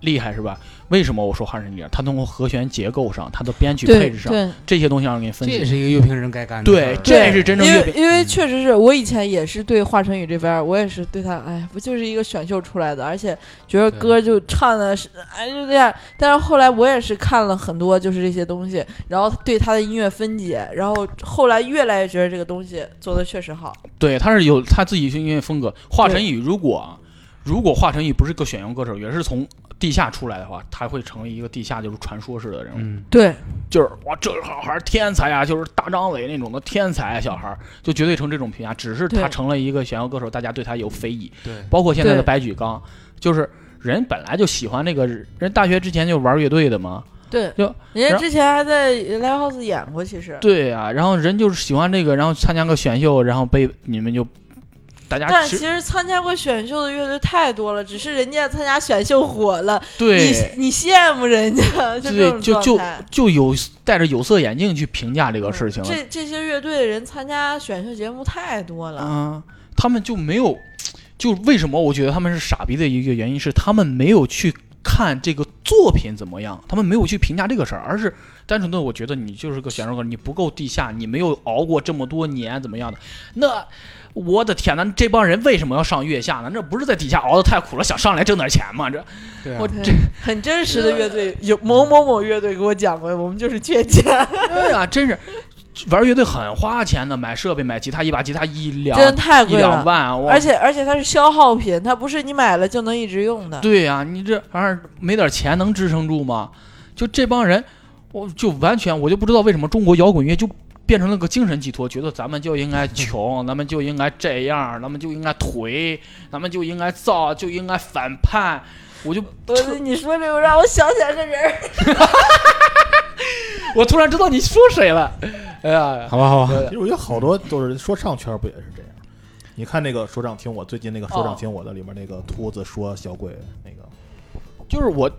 S2: 厉害是吧？为什么我说华晨宇？他从和弦结构上，他的编曲
S4: 对
S2: 配置上，这些东西让人给你分
S3: 这也。是一个乐评人该干的。
S2: 对这是真正
S4: 因
S2: 乐评
S4: 为因为确实是我以前也是对华晨宇这边，我也是对他，哎，不就是一个选秀出来的，而且觉得歌就唱的是，哎，就这样。但是后来我也是看了很多就是这些东西，然后对他的音乐分解，然后后来越来越觉得这个东西做的确实好。
S2: 对，他是有他自己的音乐风格。华晨宇如果如果华晨宇不是个选秀歌手，也是从地下出来的话，他会成为一个地下就是传说式的人物。
S3: 嗯，
S4: 对，
S2: 就是哇，这个小孩儿天才啊，就是大张伟那种的天才啊小孩儿，就绝对成这种评价。只是他成了一个选秀歌手，大家对他有非议。
S3: 对，
S2: 包括现在的白举纲，就是人本来就喜欢那个人，大学之前就玩乐队的嘛。
S4: 对，
S2: 就
S4: 人家之前还在 Live House 演过，其实。
S2: 对啊，然后人就是喜欢这个，然后参加个选秀，然后被你们就大家
S4: 但其实参加过选秀的乐队太多了，只是人家参加选秀火了，
S2: 对
S4: 你你羡慕人家，就
S2: 就就。就有戴着有色眼镜去评价这个事情了。
S4: 这这些乐队的人参加选秀节目太多了，
S2: 嗯，他们就没有，就为什么我觉得他们是傻逼的一个原因是他们没有去看这个作品怎么样，他们没有去评价这个事儿，而是单纯的我觉得你就是个选手歌，你不够地下，你没有熬过这么多年怎么样的？那我的天呐，这帮人为什么要上月下呢？这不是在底下熬的太苦了，想上来挣点钱吗？这
S3: 对啊
S2: 我
S4: 这 很真实的乐队，有某某某乐队给我讲过，我们就是缺钱，
S2: 对啊、真是玩乐队很花钱的，买设备、买吉他，一把吉他一两
S4: 真的太贵了。
S2: 两万，
S4: 而且而且它是消耗品，它不是你买了就能一直用的。
S2: 对呀、你这玩意儿没点钱能支撑住吗？就这帮人，我就完全我就不知道为什么中国摇滚乐就变成了个精神寄托，觉得咱们就应该穷，咱们就应该这样，咱们就应该颓，咱们就应该造，就应该反叛。我就
S4: 我你说这个让我想起来个人儿，
S2: 我突然知道你说谁了，哎呀，
S3: 好吧，好吧，
S1: 其实我觉得好多就是说唱圈不也是这样？你看那个说唱听我最近那个说唱听我的里面那个秃子说小鬼那个，
S2: 就是我，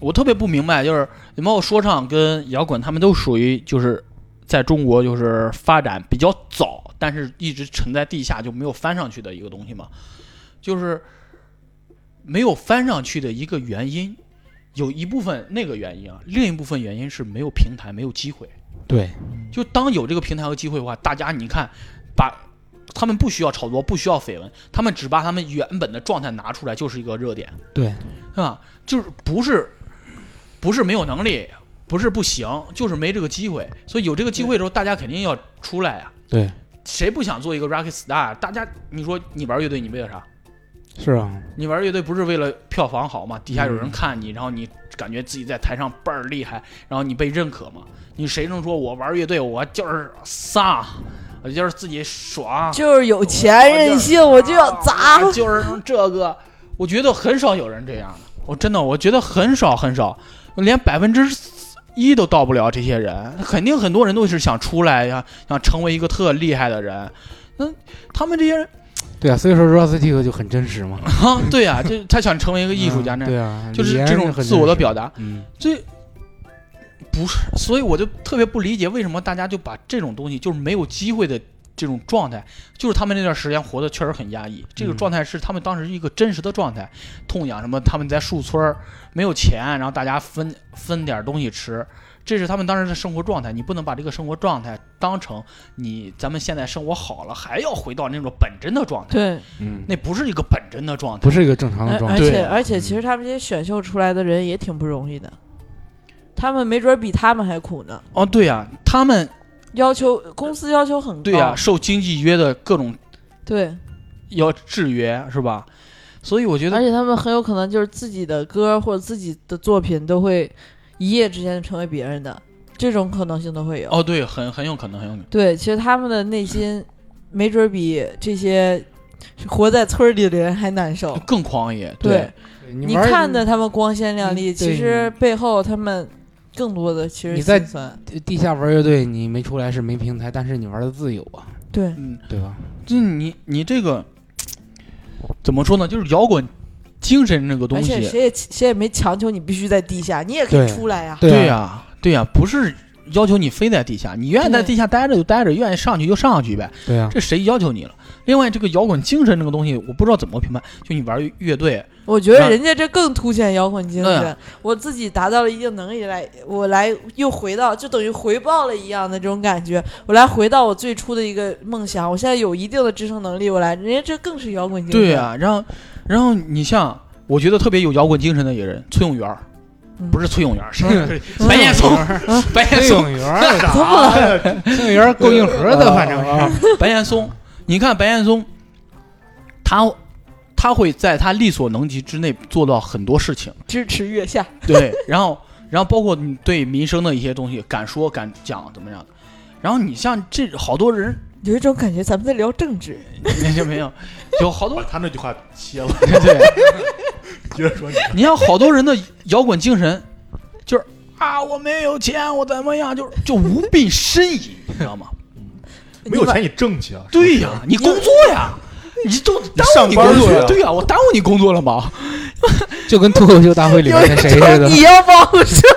S2: 我特别不明白，就是你包括说唱跟摇滚，他们都属于就是在中国就是发展比较早，但是一直沉在地下就没有翻上去的一个东西嘛，就是没有翻上去的一个原因，有一部分那个原因啊，另一部分原因是没有平台，没有机会。
S3: 对，
S2: 就当有这个平台和机会的话，大家你看，把他们不需要炒作，不需要绯闻，他们只把他们原本的状态拿出来，就是一个热点。
S3: 对，
S2: 是吧？就是不是不是没有能力，不是不行，就是没这个机会。所以有这个机会的时候，大家肯定要出来呀、
S3: 对，
S2: 谁不想做一个 rock star？大家，你说你玩乐队，你为了啥？
S3: 是啊，
S2: 你玩乐队不是为了票房好吗？底下有人
S3: 嗯
S2: 看你，然后你感觉自己在台上倍儿厉害，然后你被认可吗？你谁能说我玩乐队我就是飒，我就是自己爽，
S4: 就是有钱任性，我就要砸。
S2: 啊就是这个，我觉得很少有人这样的。我真的，我觉得很少很少，连百分之一都到不了。这些人肯定很多人都是想出来呀，想成为一个特厉害的人。那他们这些人
S3: 对啊，所以说 Rustic 就很真实嘛，
S2: 啊，对啊，就他想成为一个艺术家，那、
S3: 样对啊，
S2: 就是这种自我的表达。
S3: 嗯，
S2: 这不是，所以我就特别不理解，为什么大家就把这种东西，就是没有机会的这种状态，就是他们那段时间活得确实很压抑。这个
S3: 嗯
S2: 状态是他们当时一个真实的状态，痛痒什么，他们在树村儿没有钱，然后大家分分点东西吃，这是他们当时的生活状态。你不能把这个生活状态当成你咱们现在生活好了，还要回到那种本真的状态，
S4: 对，
S3: 嗯，
S2: 那不是一个本真的状态。
S3: 不是一个正常的状态，
S4: 而且而且，其实他们这些选秀出来的人也挺不容易的，他们没准比他们还苦呢。
S2: 哦，对呀、他们
S4: 要求公司要求很高，
S2: 对呀、受经济约的各种
S4: 对
S2: 要制约是吧？所以我觉得
S4: 而且他们很有可能就是自己的歌或者自己的作品都会一夜之间成为别人的，这种可能性都会有。
S2: 哦，对，很很有可能，很有可能。
S4: 对，其实他们的内心没准比这些活在村儿里的人还难受。
S2: 更狂野，
S4: 对，
S3: 你
S4: 你看的他们光鲜亮丽，
S3: 嗯
S4: 其实背后他们更多的其实
S3: 你在。地下玩乐队，你没出来是没平台，但是你玩的自由啊，
S4: 对，
S2: 嗯，
S3: 对吧？
S2: 就你你这个怎么说呢？就是摇滚精神这个东西，
S4: 而且谁也谁也没强求你必须在地下，你也可以出来呀。
S2: 对
S3: 呀、
S2: 呀、对呀、不是要求你非在地下，你愿意在地下待着就待着，愿意上去就上去呗，
S3: 对呀、
S2: 这谁要求你了？另外，这个摇滚精神这个东西，我不知道怎么评判。就你玩乐队，
S4: 我觉得人家这更凸显摇滚精
S2: 对
S4: 神。我自己达到了一定能力来，我来又回到，就等于回报了一样的这种感觉。我来回到我最初的一个梦想，我现在有一定的支撑能力，我来，人家这更是摇滚精神。
S2: 对啊、然后然后你像我觉得特别有摇滚精神的一个人，崔永元不是崔永元，是白岩松，白岩
S3: 崔
S2: 松，
S3: 永元？崔永元够硬核的，反正是。
S2: 白岩松，你看白岩松，他他会在他力所能及之内做到很多事情，
S4: 支持月下，
S2: 对，然后然后包括你对民生的一些东西敢说敢讲怎么样的，然后你像这好多人，
S4: 有一种感觉咱们在聊政治。
S2: 没有没有，有 好多
S1: 把他那句话切了，
S2: 对，
S1: 接着说你。
S2: 你像好多人的摇滚精神，就是啊我没有钱我怎么样，就就无病呻吟，你知道吗？
S1: 没有钱你挣去啊！
S2: 对呀，你工作呀。你都耽误你工作
S1: 去啊
S2: 对呀，我耽误你工作了吗？
S3: 就跟脱口秀大会里面的谁似的。
S4: 你要帮我社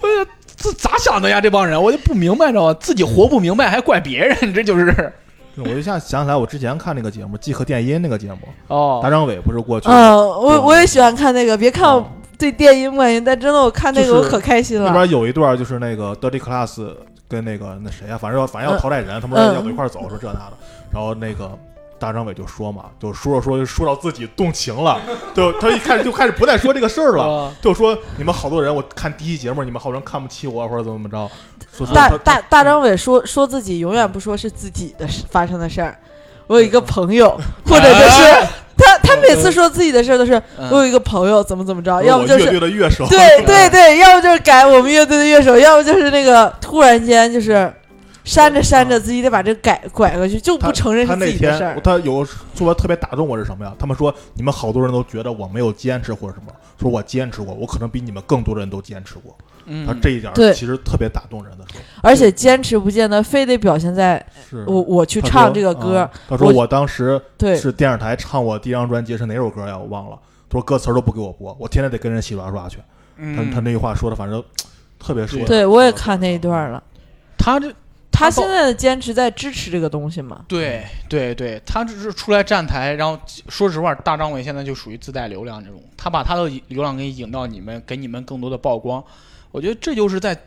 S2: 我这咋想的呀？这帮人，我就不明白，知道吗？自己活不明白还怪别人，这就是
S1: 我就像想起来，我之前看那个节目《即刻电音》那个节目，
S2: 哦
S1: 大张伟不是过去
S4: 嗯，我我也喜欢看那个，别看我
S1: 哦
S4: 对电音不关心，但真的我看那个我可开心了。
S1: 那边有一段就是那个 Dirty Class 跟那个那谁啊，反正要反正要淘汰人，他们说要不一块走，说这那的，然后那个。大张伟就说嘛，就说着说着说到自己动情了，就他一开始就开始不再说这个事儿了，
S2: 哦。
S1: 就说你们好多人，我看第一节目，你们好多人看不起我或者怎么怎么着，说说
S4: 大大大张伟说说自己永远不说是自己的事发生的事儿。我有一个朋友，或者就是他他每次说自己的事儿都是
S2: 嗯。
S4: 我有一个朋友怎么怎么着，要不就是
S1: 乐队的乐手，
S4: 对对对，要不就是改我们乐队的乐手，要不就是那个突然间就是扇着扇着自己得把这改拐过去，就不承认
S1: 他那
S4: 是自己的事儿。
S1: 天他有说特别打动我是什么呀？他们说你们好多人都觉得我没有坚持或者什么，说我坚持过，我可能比你们更多的人都坚持过。
S2: 嗯
S1: 他这一点其实特别打动人的说，
S4: 而且坚持不见得非得表现在
S1: 是
S4: 我我去唱这个歌
S1: 啊，他说
S4: 我
S1: 我当时
S4: 对
S1: 是电视台唱我第一张专辑是哪首歌呀？我忘了。他说歌词都不给我播，我天天得跟人洗刷刷去。他他那句话说的，反正特别说
S4: 对我也看那一段了。
S2: 他这他
S4: 现在的坚持在支持这个东西吗？
S2: 对对对，他只是出来站台，然后说实话，大张伟现在就属于自带流量这种，他把他的流量给引到你们，给你们更多的曝光，我觉得这就是在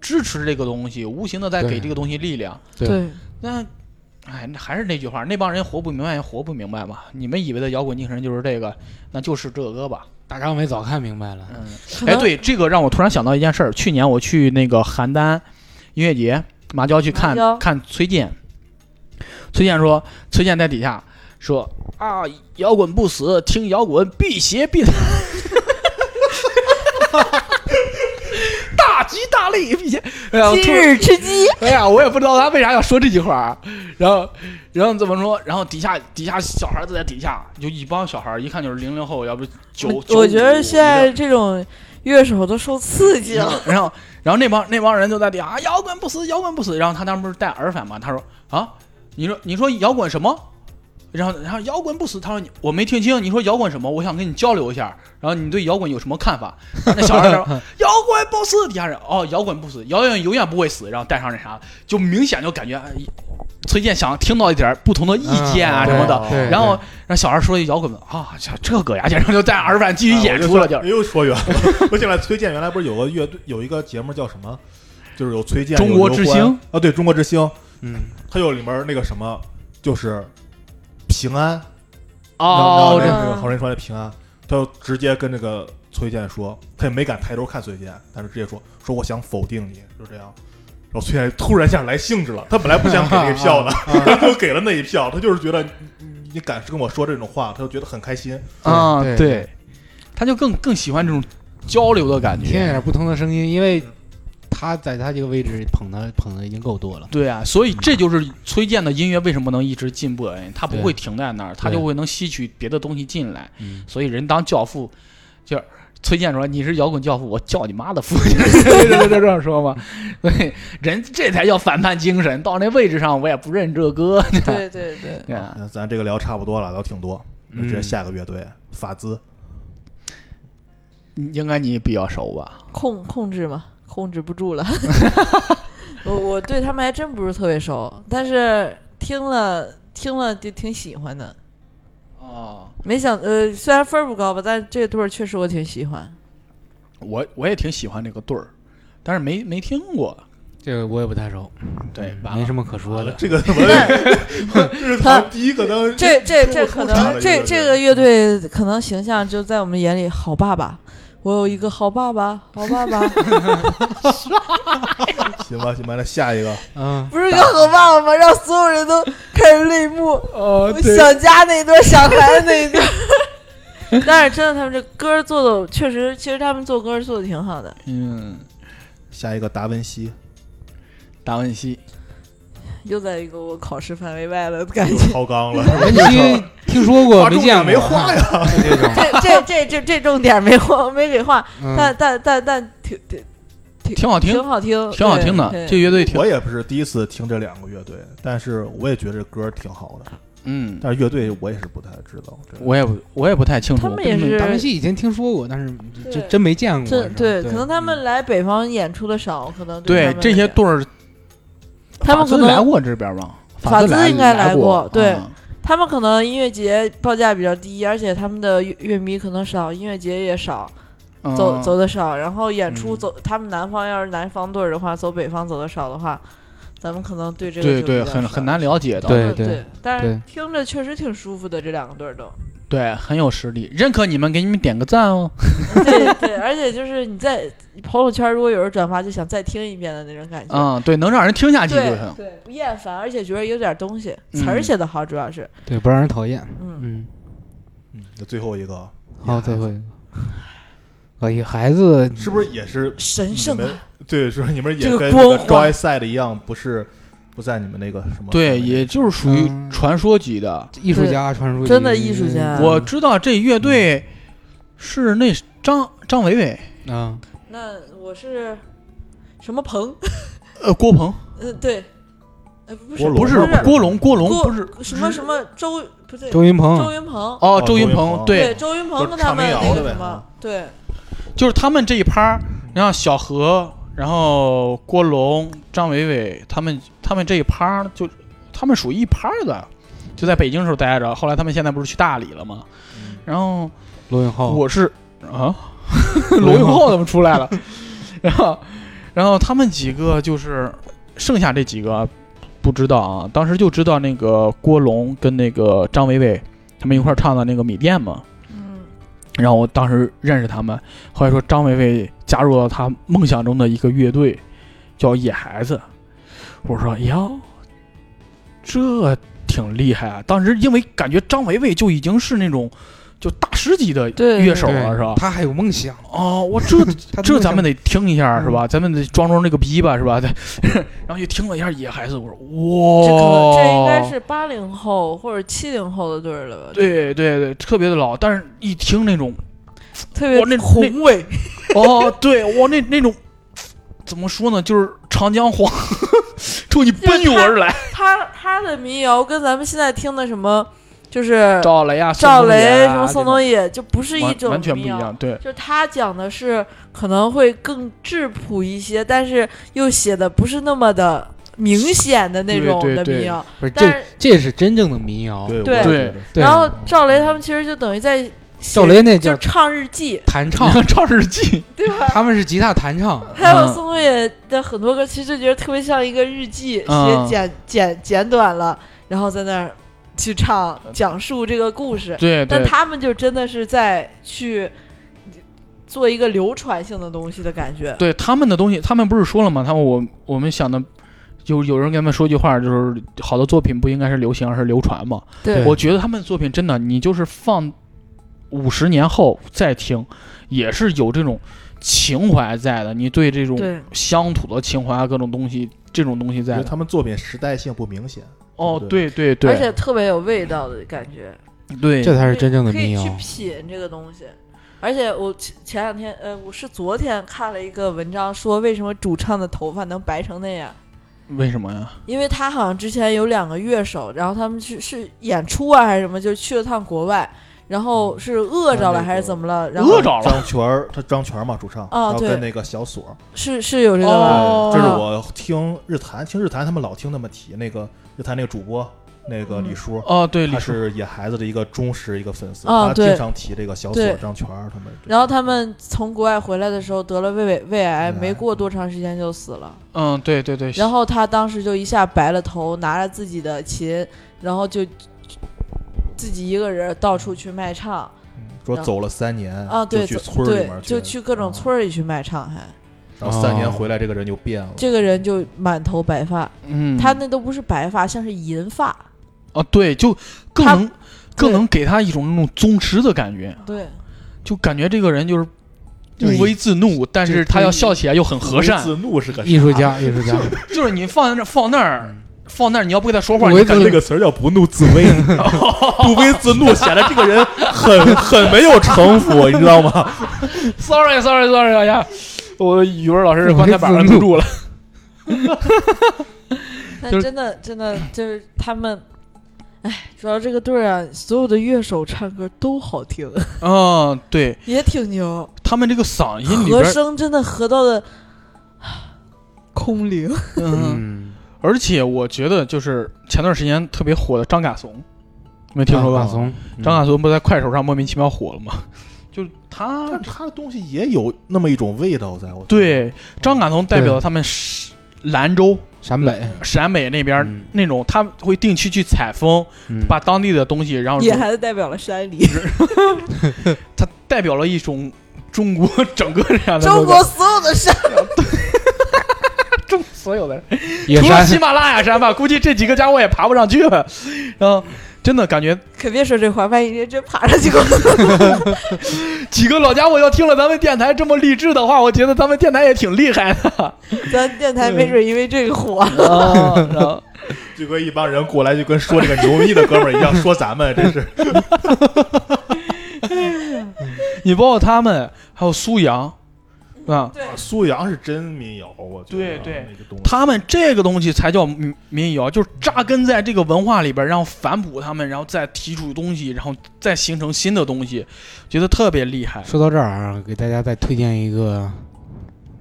S2: 支持这个东西，无形的在给这个东西力量。
S3: 对
S2: 那，哎，那还是那句话，那帮人活不明白也活不明白嘛。你们以为的摇滚精神就是这个，那就是这个吧。
S3: 大张伟早看明白了，
S2: 嗯，哎，对，这个让我突然想到一件事儿。去年我去那个邯郸音乐节，马娇去看看崔健，崔健说，崔健在底下说啊，摇滚不死，听摇滚辟邪避难。大吉大利，辟邪。哎呀，我
S4: 今日吃鸡，
S2: 哎呀，我也不知道他为啥要说这句话，然后，然后怎么说？然后底下底下小孩都在底下，就一帮小孩，一看就是零零后，要不九。
S4: 我觉得现在这种乐手都受刺激了。
S2: 然后然后那帮那帮人就在底下啊，摇滚不死，摇滚不死。然后他当时不是戴耳返吗？他说啊，你说你说摇滚什么？然后然后摇滚不死，他说你我没听清，你说摇滚什么？我想跟你交流一下。然后你对摇滚有什么看法？那小孩说 摇滚不死，底下人哦，摇滚不死，摇滚永远不会死。然后带上那啥，就明显就感觉哎崔健想听到一点不同的意见啊
S3: 嗯
S2: 什么的。
S3: 对，
S2: 然后让小孩说一摇滚啊，这这个呀，然后就戴上耳返继续演出了，就
S1: 就又说远了。我想来崔健原来不是有个乐队有一个节目叫什么？就是有崔健、
S2: 中国之星
S1: 啊，对中国之星，
S3: 嗯，
S1: 他有里面那个什么，就是平安
S2: 哦，这
S1: 然后那个好人说的平安，他就直接跟这个崔健说，他也没敢抬头看崔健，但是直接说说我想否定你，就这样。然后崔健突然一下来兴致了，他本来不想给那票的，他就给了那一票，他就是觉得你敢跟我说这种话，他就觉得很开心。
S2: 啊，
S3: 对
S2: 对，他就更更喜欢这种交流的感觉。
S3: 听一点不同的声音，因为他在他这个位置捧他捧的已经够多了。
S2: 对啊，所以这就是崔健的音乐为什么能一直进步的原因，他不会停在那儿，他就会能吸取别的东西进来。
S3: 嗯，
S2: 所以人当教父，就是崔健说你是摇滚教父，我叫你妈的父，这这这样说嘛？对，人这才叫反叛精神。到那位置上，我也不认这歌。
S4: 对对对，
S1: 那咱这个聊差不多了，聊挺多，那直接
S3: 嗯
S1: 下个乐队法兹。
S2: 应该你比较熟吧？
S4: 控控制嘛，控制不住了。我我对他们还真不是特别熟，但是听了听了就挺喜欢的。
S2: 哦
S4: 没想呃，虽然分儿不高吧，但这对儿确实我挺喜欢。
S2: 我我也挺喜欢这个对儿，但是没没听过。
S3: 这个我也不太熟，
S2: 对，
S3: 没什么可说的。
S1: 这个怎么 日
S4: 他
S1: 第一可能
S4: 这这这可能这这个乐队可能形象就在我们眼里好爸爸。我有一个好爸爸，好爸爸，
S1: 行吧行吧，那下一个
S3: 嗯，
S4: 不是一个好爸爸吗？让所有人都开始泪目。
S2: 哦
S4: 想家那一段，想孩子那一段。但是真的，他们这歌做的确实，其实他们做歌做的挺好的。
S2: 嗯，
S1: 下一个达文西，
S2: 达文西，
S4: 又在一个我考试范围外了感觉。
S1: 超纲了，
S3: 文西听说过没见过，
S1: 没画呀。
S3: 这，
S4: 这这这这这重点没画没给画，
S3: 嗯
S4: 但但但但挺挺挺
S2: 挺好听
S4: 挺好听，
S2: 挺好听的。这乐队挺
S1: 我，也不是第一次听这两个乐队，但是我也觉得这歌挺好的。
S2: 嗯，
S1: 但是乐队我也是不太知道。
S2: 我也我也不太清楚。
S4: 他们也是
S3: 达文西以前听说过，但是
S4: 这
S3: 真真没见过。
S4: 对，可能他们来北方演出的少，可能
S2: 对这些队儿，
S4: 他们可能
S2: 法兹来过这边吧？
S4: 法
S2: 兹
S4: 兹应该
S2: 来
S4: 来过对
S2: 嗯
S4: 他们可能音乐节报价比较低，而且他们的乐乐迷可能少，音乐节也少，走
S2: 嗯。
S4: 走的少，然后演出
S3: 嗯。
S4: 走，他们南方要是南方队儿的话，走北方走的少的话，咱们可能对这个
S2: 对对，
S4: 就比较少
S2: 很很难了解的。
S3: 对。对
S4: 但是听着确实挺舒服的，这两个队儿都。
S2: 对，很有实力，认可你们，给你们点个赞哦。
S4: 对对，而且就是你在朋友圈如果有人转发，就想再听一遍的那种感觉。
S2: 嗯，对，能让人听下去就
S4: 对
S2: 行。
S4: 对，不厌烦，而且觉得有点东西，词儿
S2: 嗯
S4: 写的好，主要是。
S3: 对，不让人讨厌。
S4: 嗯，
S3: 嗯，
S1: 嗯，那最后一个
S3: 好，最后一个，可以，孩子
S1: 是不是也是
S4: 神圣
S1: 的对，是不是你们也
S4: 这个
S1: 跟那个
S4: 光环
S1: Joy Side 一样，不是不在你们那个什么？
S2: 对，也就是属于
S3: 嗯。
S2: 传说级的。
S3: 艺术家传说，
S4: 真的艺术家。
S3: 嗯。
S2: 我知道这乐队是那张张伟伟，
S3: 啊，
S4: 那我是什么鹏？
S2: 呃，郭鹏，
S4: 呃，对，呃，不是
S1: 郭龙。
S2: 不是
S1: 不是。
S2: 郭龙，郭龙
S4: 郭
S2: 不是。
S4: 什么什么周不对，
S3: 周云鹏。
S4: 周云鹏。
S2: 哦，
S1: 哦
S2: 周云
S1: 鹏
S2: 对，
S4: 周云鹏跟他们那个什么
S1: 啊，
S4: 对，
S2: 就是他们这一趴儿，然后小何，然后郭龙、张伟伟，他们他们这一趴就他们属于一趴儿的，就在北京时候待着，后来他们现在不是去大理了吗？
S1: 嗯
S2: 然后
S3: 罗永浩，
S2: 我是啊，罗永浩怎么出来了？然后，然后他们几个就是剩下这几个不知道啊，当时就知道那个郭龙跟那个张伟伟他们一块儿唱的那个《米店》嘛。
S4: 嗯，
S2: 然后我当时认识他们，后来说张伟伟加入了他梦想中的一个乐队，叫野孩子。我说呀，这挺厉害啊！当时因为感觉张维维就已经是那种就大师级的乐手了，是吧？
S3: 他还有梦想，
S2: 哦，我这 这咱们得听一下，
S3: 嗯
S2: 是吧？咱们得装装那个逼吧，是吧？对，然后就听了一下野孩子，我说
S4: 这可能
S2: 哇，
S4: 这应该是八零后或者七零后的队了吧？，
S2: 对对对，特别的老，但是一听那种
S4: 特别
S2: 那
S4: 宏伟。
S2: 哦，对我那那种怎么说呢，就是长江黄 冲你奔涌而来，
S4: 他他的民谣跟咱们现在听的什么，就是
S2: 赵雷啊，
S4: 赵雷、
S2: 啊
S4: 什么宋冬野，就不是一种
S2: 完完全不
S4: 民谣
S2: 一样，对
S4: 就是他讲的是可能会更质朴一些，但是又写的不是那么的明显的那种
S2: 对对对
S4: 的民谣。
S3: 不是这
S4: 但是
S3: 这是真正的民谣，
S1: 对
S4: 对然后赵雷他们其实就等于在写
S3: 赵雷那叫
S4: 就唱日记，
S3: 弹唱，
S2: 唱日记，
S4: 对吧？
S3: 他们是吉他弹唱，
S4: 还有
S2: 嗯
S4: 宋冬野的很多歌，其实就觉得特别像一个日记，
S2: 嗯
S4: 写简简简短了，然后在那儿去唱讲述这个故事。
S2: 对对，
S4: 但他们就真的是在去做一个流传性的东西的感觉。
S2: 对他们的东西，他们不是说了吗？他们我我们想的。有有人跟他们说句话，就是好的作品不应该是流行，而是流传嘛。
S3: 对
S2: 我觉得他们的作品真的，你就是放五十年后再听，也是有这种情怀在的。你对这种
S4: 对
S2: 乡土的情怀啊，各种东西，这种东西在的。
S1: 他们作品时代性不明显。
S2: 哦，
S1: 对
S2: 对对对，
S4: 而且特别有味道的感觉，
S2: 对，
S3: 这才是真正的
S4: 可以去
S3: 民谣。
S4: 品这个东西。而且我前前两天，呃，我是昨天看了一个文章，说为什么主唱的头发能白成那样。
S2: 为什么呀？
S4: 因为他好像之前有两个乐手，然后他们去是演出啊还是什么，就去了趟国外，然后是饿着了还是怎么了？然后
S2: 饿着了。
S1: 张全儿，他张全儿嘛，主唱，
S4: 啊对
S1: 然后跟那个小锁儿，
S4: 是是有这个吧？
S2: 哦
S1: 对，这是
S4: 啊
S1: 我听日坛，听日坛他们老听他们提那个日坛那个主播那个李叔，
S2: 哦，对，李
S1: 他
S2: 叔，
S1: 是野孩子的一个忠实一个粉丝，他经常提这个小锁
S4: 对
S1: 张全儿他们。
S4: 然后他们从国外回来的时候得了胃胃胃癌没过多长时间就死了。
S2: 嗯，对对对，
S4: 然后他当时就一下白了头，拿着自己的琴，然后就自己一个人到处去卖唱。
S1: 嗯说走了三年
S4: 啊，对，
S1: 去村里面，
S4: 就去各种
S1: 啊。
S4: 村儿里去卖唱，还。
S1: 然后三年
S3: 哦。
S1: 回来，这个人就变了。
S4: 这个人就满头白发，
S2: 嗯，
S4: 他那都不是白发，像是银发，
S2: 啊，对，就更能更能给他一种那种宗师的感觉，
S4: 对，
S2: 就感觉这个人就是
S3: 就是
S2: 不为自怒，但是他要笑起来又很和善，
S1: 自怒是个
S3: 艺术家，艺术家，
S2: 就是你放在那放那儿
S3: 嗯
S2: 放那儿，你要不跟他说话，你感觉
S1: 这个词儿叫不怒自威，不威自怒显得这个人很很没有城府，你知道吗
S2: ？sorry sorry sorry，大家，我语文老师棺材板上堵住了。就是
S4: 但真的真的就是他们，哎，主要这个队啊，所有的乐手唱歌都好听，
S2: 嗯，对。
S4: 也挺牛，
S2: 他们这个嗓音里
S4: 和，声真的合到的空灵。
S2: 嗯，
S3: 嗯，
S2: 而且我觉得就是前段时间特别火的张嘎怂，没听说过张嘎怂不在快手上莫名其妙火了吗？就他
S1: 但他的东西也有那么一种味道在，我
S2: 对张嘎怂代表了他们是兰州、
S3: 陕北，
S2: 陕北那边
S3: 嗯。
S2: 那种，他会定期去采风，
S3: 嗯。
S2: 把当地的东西，然后
S4: 野孩子代表了山里，
S2: 他代表了一种中国整个这样的
S4: 中国所有的山。
S2: 中所有的，
S3: 野
S2: 除了
S3: 山
S2: 喜马拉雅山吧，估计这几个家伙也爬不上去了。然后真的感觉
S4: 可别说这话，万一人真爬上去过。
S2: 几个老家伙要听了咱们电台这么励志的话，我觉得咱们电台也挺厉害的。
S4: 咱电台没准因为这个火。
S2: 啊，然后
S1: 就跟一帮人过来就跟说这个牛逼的哥们儿一样，说咱们真是
S2: 你包括他们，还有苏阳，啊，
S1: 苏阳是真民谣，我觉得
S2: 对对。
S1: 那个东西。
S2: 他们这个东西才叫民民谣，就是扎根在这个文化里边，然后反哺他们，然后再提出东西，然后再形成新的东西，觉得特别厉害。
S3: 说到这儿啊，给大家再推荐一个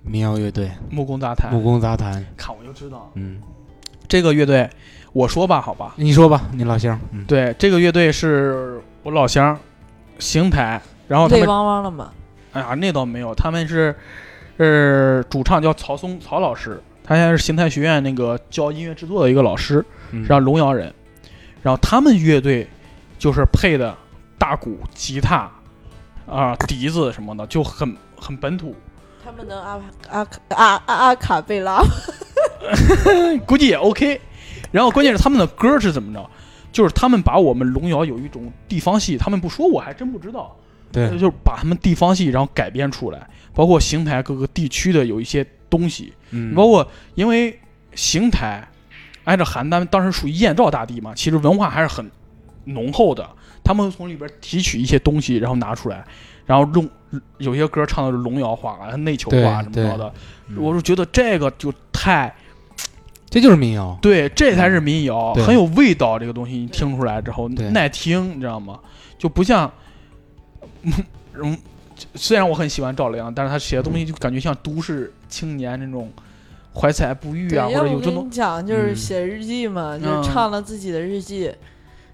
S3: 民谣乐队。
S2: 木工杂谈。
S3: 木，工杂谈。
S2: 看我就知道。
S3: 嗯，
S2: 这个乐队，我说吧，好吧，
S3: 你说吧，你老乡。嗯，
S2: 对，这个乐队是我老乡，邢台，然后他
S4: 泪
S2: 们，
S4: 汪汪了吗？
S2: 哎呀，那倒没有，他们是，呃，主唱叫曹松曹老师，他现在是邢台学院那个教音乐制作的一个老师，
S3: 嗯
S2: 然后龙窑人，然后他们乐队就是配的大鼓、吉他啊、笛子什么的，就很很本土，
S4: 他们能阿阿阿阿阿卡贝拉？
S2: 估计也 OK。然后关键是他们的歌是怎么着？就是他们把我们龙窑有一种地方戏，他们不说我还真不知道。
S3: 对，
S2: 就是把他们地方戏然后改编出来，包括邢台各个地区的有一些东西，
S3: 嗯
S2: 包括因为邢台挨着邯郸，当时属于燕赵大地嘛，其实文化还是很浓厚的。他们从里边提取一些东西，然后拿出来，然后用有些歌唱的是龙窑话啊、内丘话什么着的，
S3: 嗯
S2: 我是觉得这个就太
S3: 这就是民谣。
S2: 对，这才是民谣，
S3: 对
S2: 很有味道。这个东西你听出来之后耐听，你知道吗？就不像，嗯，虽然我很喜欢赵良，但是他写的东西就感觉像都市青年那种怀才不遇啊，或者有这种
S4: 你讲，就是
S3: 嗯
S4: 写日记嘛，
S2: 嗯
S4: 就是唱了自己的日记。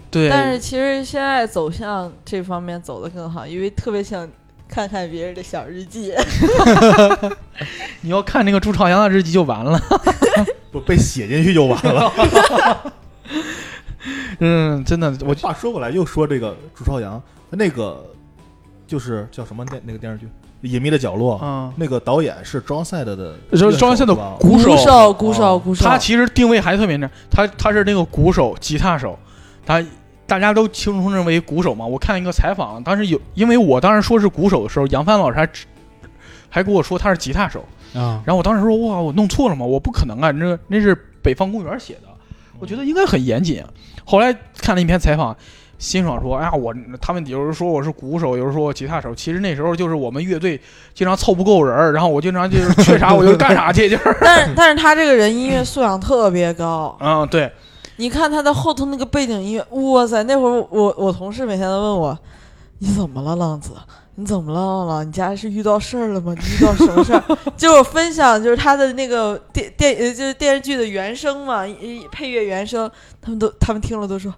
S2: 对。
S4: 但是其实现在走向这方面走得更好，因为特别想看看别人的小日记。
S2: 你要看那个朱朝阳的日记就完了。
S1: 不被写进去就完了。
S2: 嗯，真的，我
S1: 话说回来，又说这个朱朝阳，那个就是叫什么电那个电视剧《隐秘的角落》，
S2: 嗯，
S1: 那个导演是庄赛的的
S2: 是庄赛的鼓手
S4: 手，鼓手，鼓手。
S2: 他其实定位还特别那，他他是那个鼓手、吉他手，他大家都轻松认为鼓手嘛。我看一个采访，当时有，因为我当时说是鼓手的时候，杨帆老师还还跟我说他是吉他手，
S3: 啊，
S2: 然后我当时说哇，我弄错了吗？我不可能啊，那那是北方公园写的，我觉得应该很严谨。后来看了一篇采访。辛爽说：“哎呀，我他们有人说我是鼓手，有人说我吉他手。其实那时候就是我们乐队经常凑不够人儿，然后我经常就是缺啥我就干啥去，就是
S4: 但是 但是他这个人音乐素养特别高，
S2: 嗯，对，
S4: 你看他的后头那个背景音乐，哇塞！那会儿我我同事每天都问我，你怎么了，浪子？你怎么了了？你家是遇到事儿了吗？你遇到什么事儿？”就是分享就是他的那个电电就是电视剧的原声嘛，配乐原声，他们都他们听了都说：“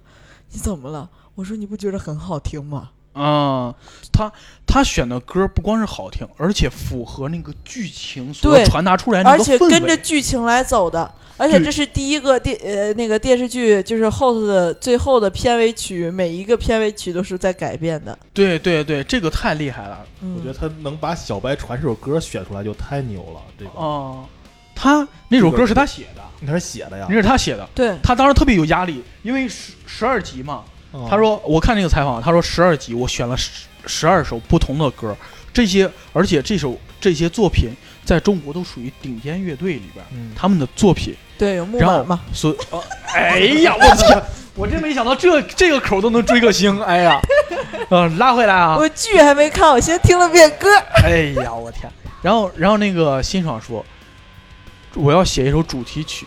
S4: 你怎么了？”我说：“你不觉得很好听吗
S2: 啊、他他选的歌不光是好听，而且符合那个剧情所传达出来？”那
S4: 而
S2: 个氛围。
S4: 且跟着剧情来走的。而且这是第一个电呃那个电视剧，就是后头的最后的片尾曲，每一个片尾曲都是在改变的。
S2: 对对对，这个太厉害了。
S4: 嗯，
S1: 我觉得他能把《小白船》这首歌选出来就太牛了。这个
S2: 哦、他那首歌是他写的，
S1: 那是写的呀
S2: 那。是他写的。
S4: 对，
S2: 他当时特别有压力，因为十十二集嘛。
S1: 嗯
S2: 他说：“我看那个采访，他说十二集我选了十十二首不同的歌，这些而且这首这些作品在中国都属于顶尖乐队里边，
S1: 嗯
S2: 他们的作品。
S4: 对，有木
S2: 然后
S4: 马嘛，
S2: 所哦，哎呀，我天，我真没想到这这个口都能追个星，哎呀，嗯、拉回来啊，
S4: 我剧还没看，我先听了遍歌。
S2: 哎呀，我天！然后，然后那个辛爽说：“我要写一首主题曲，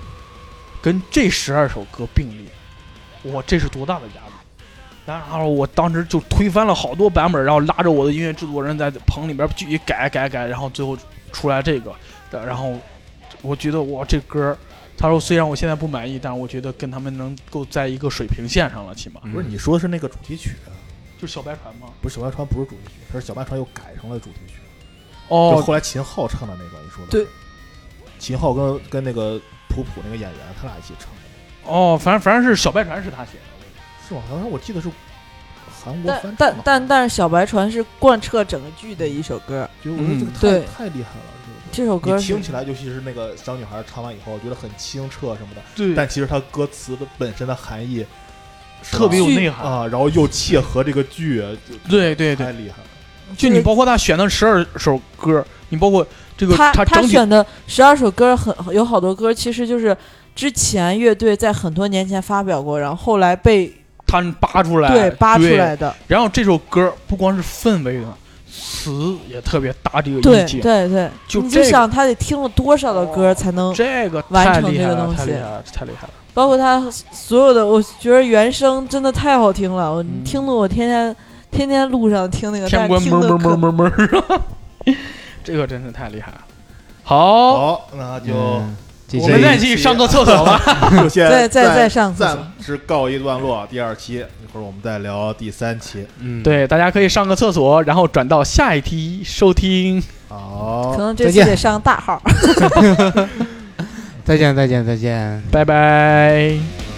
S2: 跟这十二首歌并列。我这是多大的压力！”然后我当时就推翻了好多版本，然后拉着我的音乐制作人在棚里边继续改改改，然后最后出来这个。然后我觉得哇，这歌，他说虽然我现在不满意，但是我觉得跟他们能够在一个水平线上了，起码
S1: 不是你说的是那个主题曲，
S2: 就是小白船吗。
S1: 不是小白船不是主题曲，它是小白船又改成了主题曲，就
S2: 哦，
S1: 后来秦昊唱的那个，你说的
S4: 对，
S1: 秦昊跟跟那个普普那个演员他俩一起唱的，
S2: 哦，反正反正是小白船是他写的。
S1: 是吗？好像我记得是韩国
S4: 但
S1: 翻唱
S4: 但但但是小白船是贯彻整个剧的一首歌，
S1: 就我觉得这个
S2: 嗯
S1: 太、
S4: 对
S1: 太厉害了，这
S4: 这首歌
S1: 听起来，尤其是那个小女孩唱完以后，觉得很清澈什么的，
S2: 对
S1: 但其实它歌词的本身的含义
S2: 特别有内涵。
S1: 啊，然后又切合这个剧，
S2: 对对对，
S1: 太厉害了。
S2: 就你包括他选的十二首歌，你包括这个
S4: 他
S2: 整体
S4: 选的十二首歌很有好多歌，其实就是之前乐队在很多年前发表过，然后后来被
S2: 他扒出来，
S4: 对扒出来的。
S2: 然后这首歌不光是氛围的，词也特别搭这个
S4: 对
S2: 意境。
S4: 对对，你
S2: 就这个
S4: 就想他得听了多少的歌才能，
S2: 这个
S4: 完成这个东西
S2: 太厉害了，太厉害了。
S4: 包括他所有的，我觉得原声真的太好听了，我
S2: 嗯
S4: 听的我天天天天路上听那个，
S2: 天
S4: 但
S2: 关门门门门门，这个真是太厉害了。好，
S1: 好，那就
S2: 我们
S3: 这
S2: 再去上个厕所吧。
S1: 就先
S4: 再再再上厕所
S1: 暂时告一段落。第二期一会儿我们再聊第三期。
S3: 嗯，
S2: 对，大家可以上个厕所，然后转到下一期收听。
S1: 好
S4: 可，能这
S3: 再见
S4: 次得上大号。
S3: 再见再见再见。
S2: 拜拜。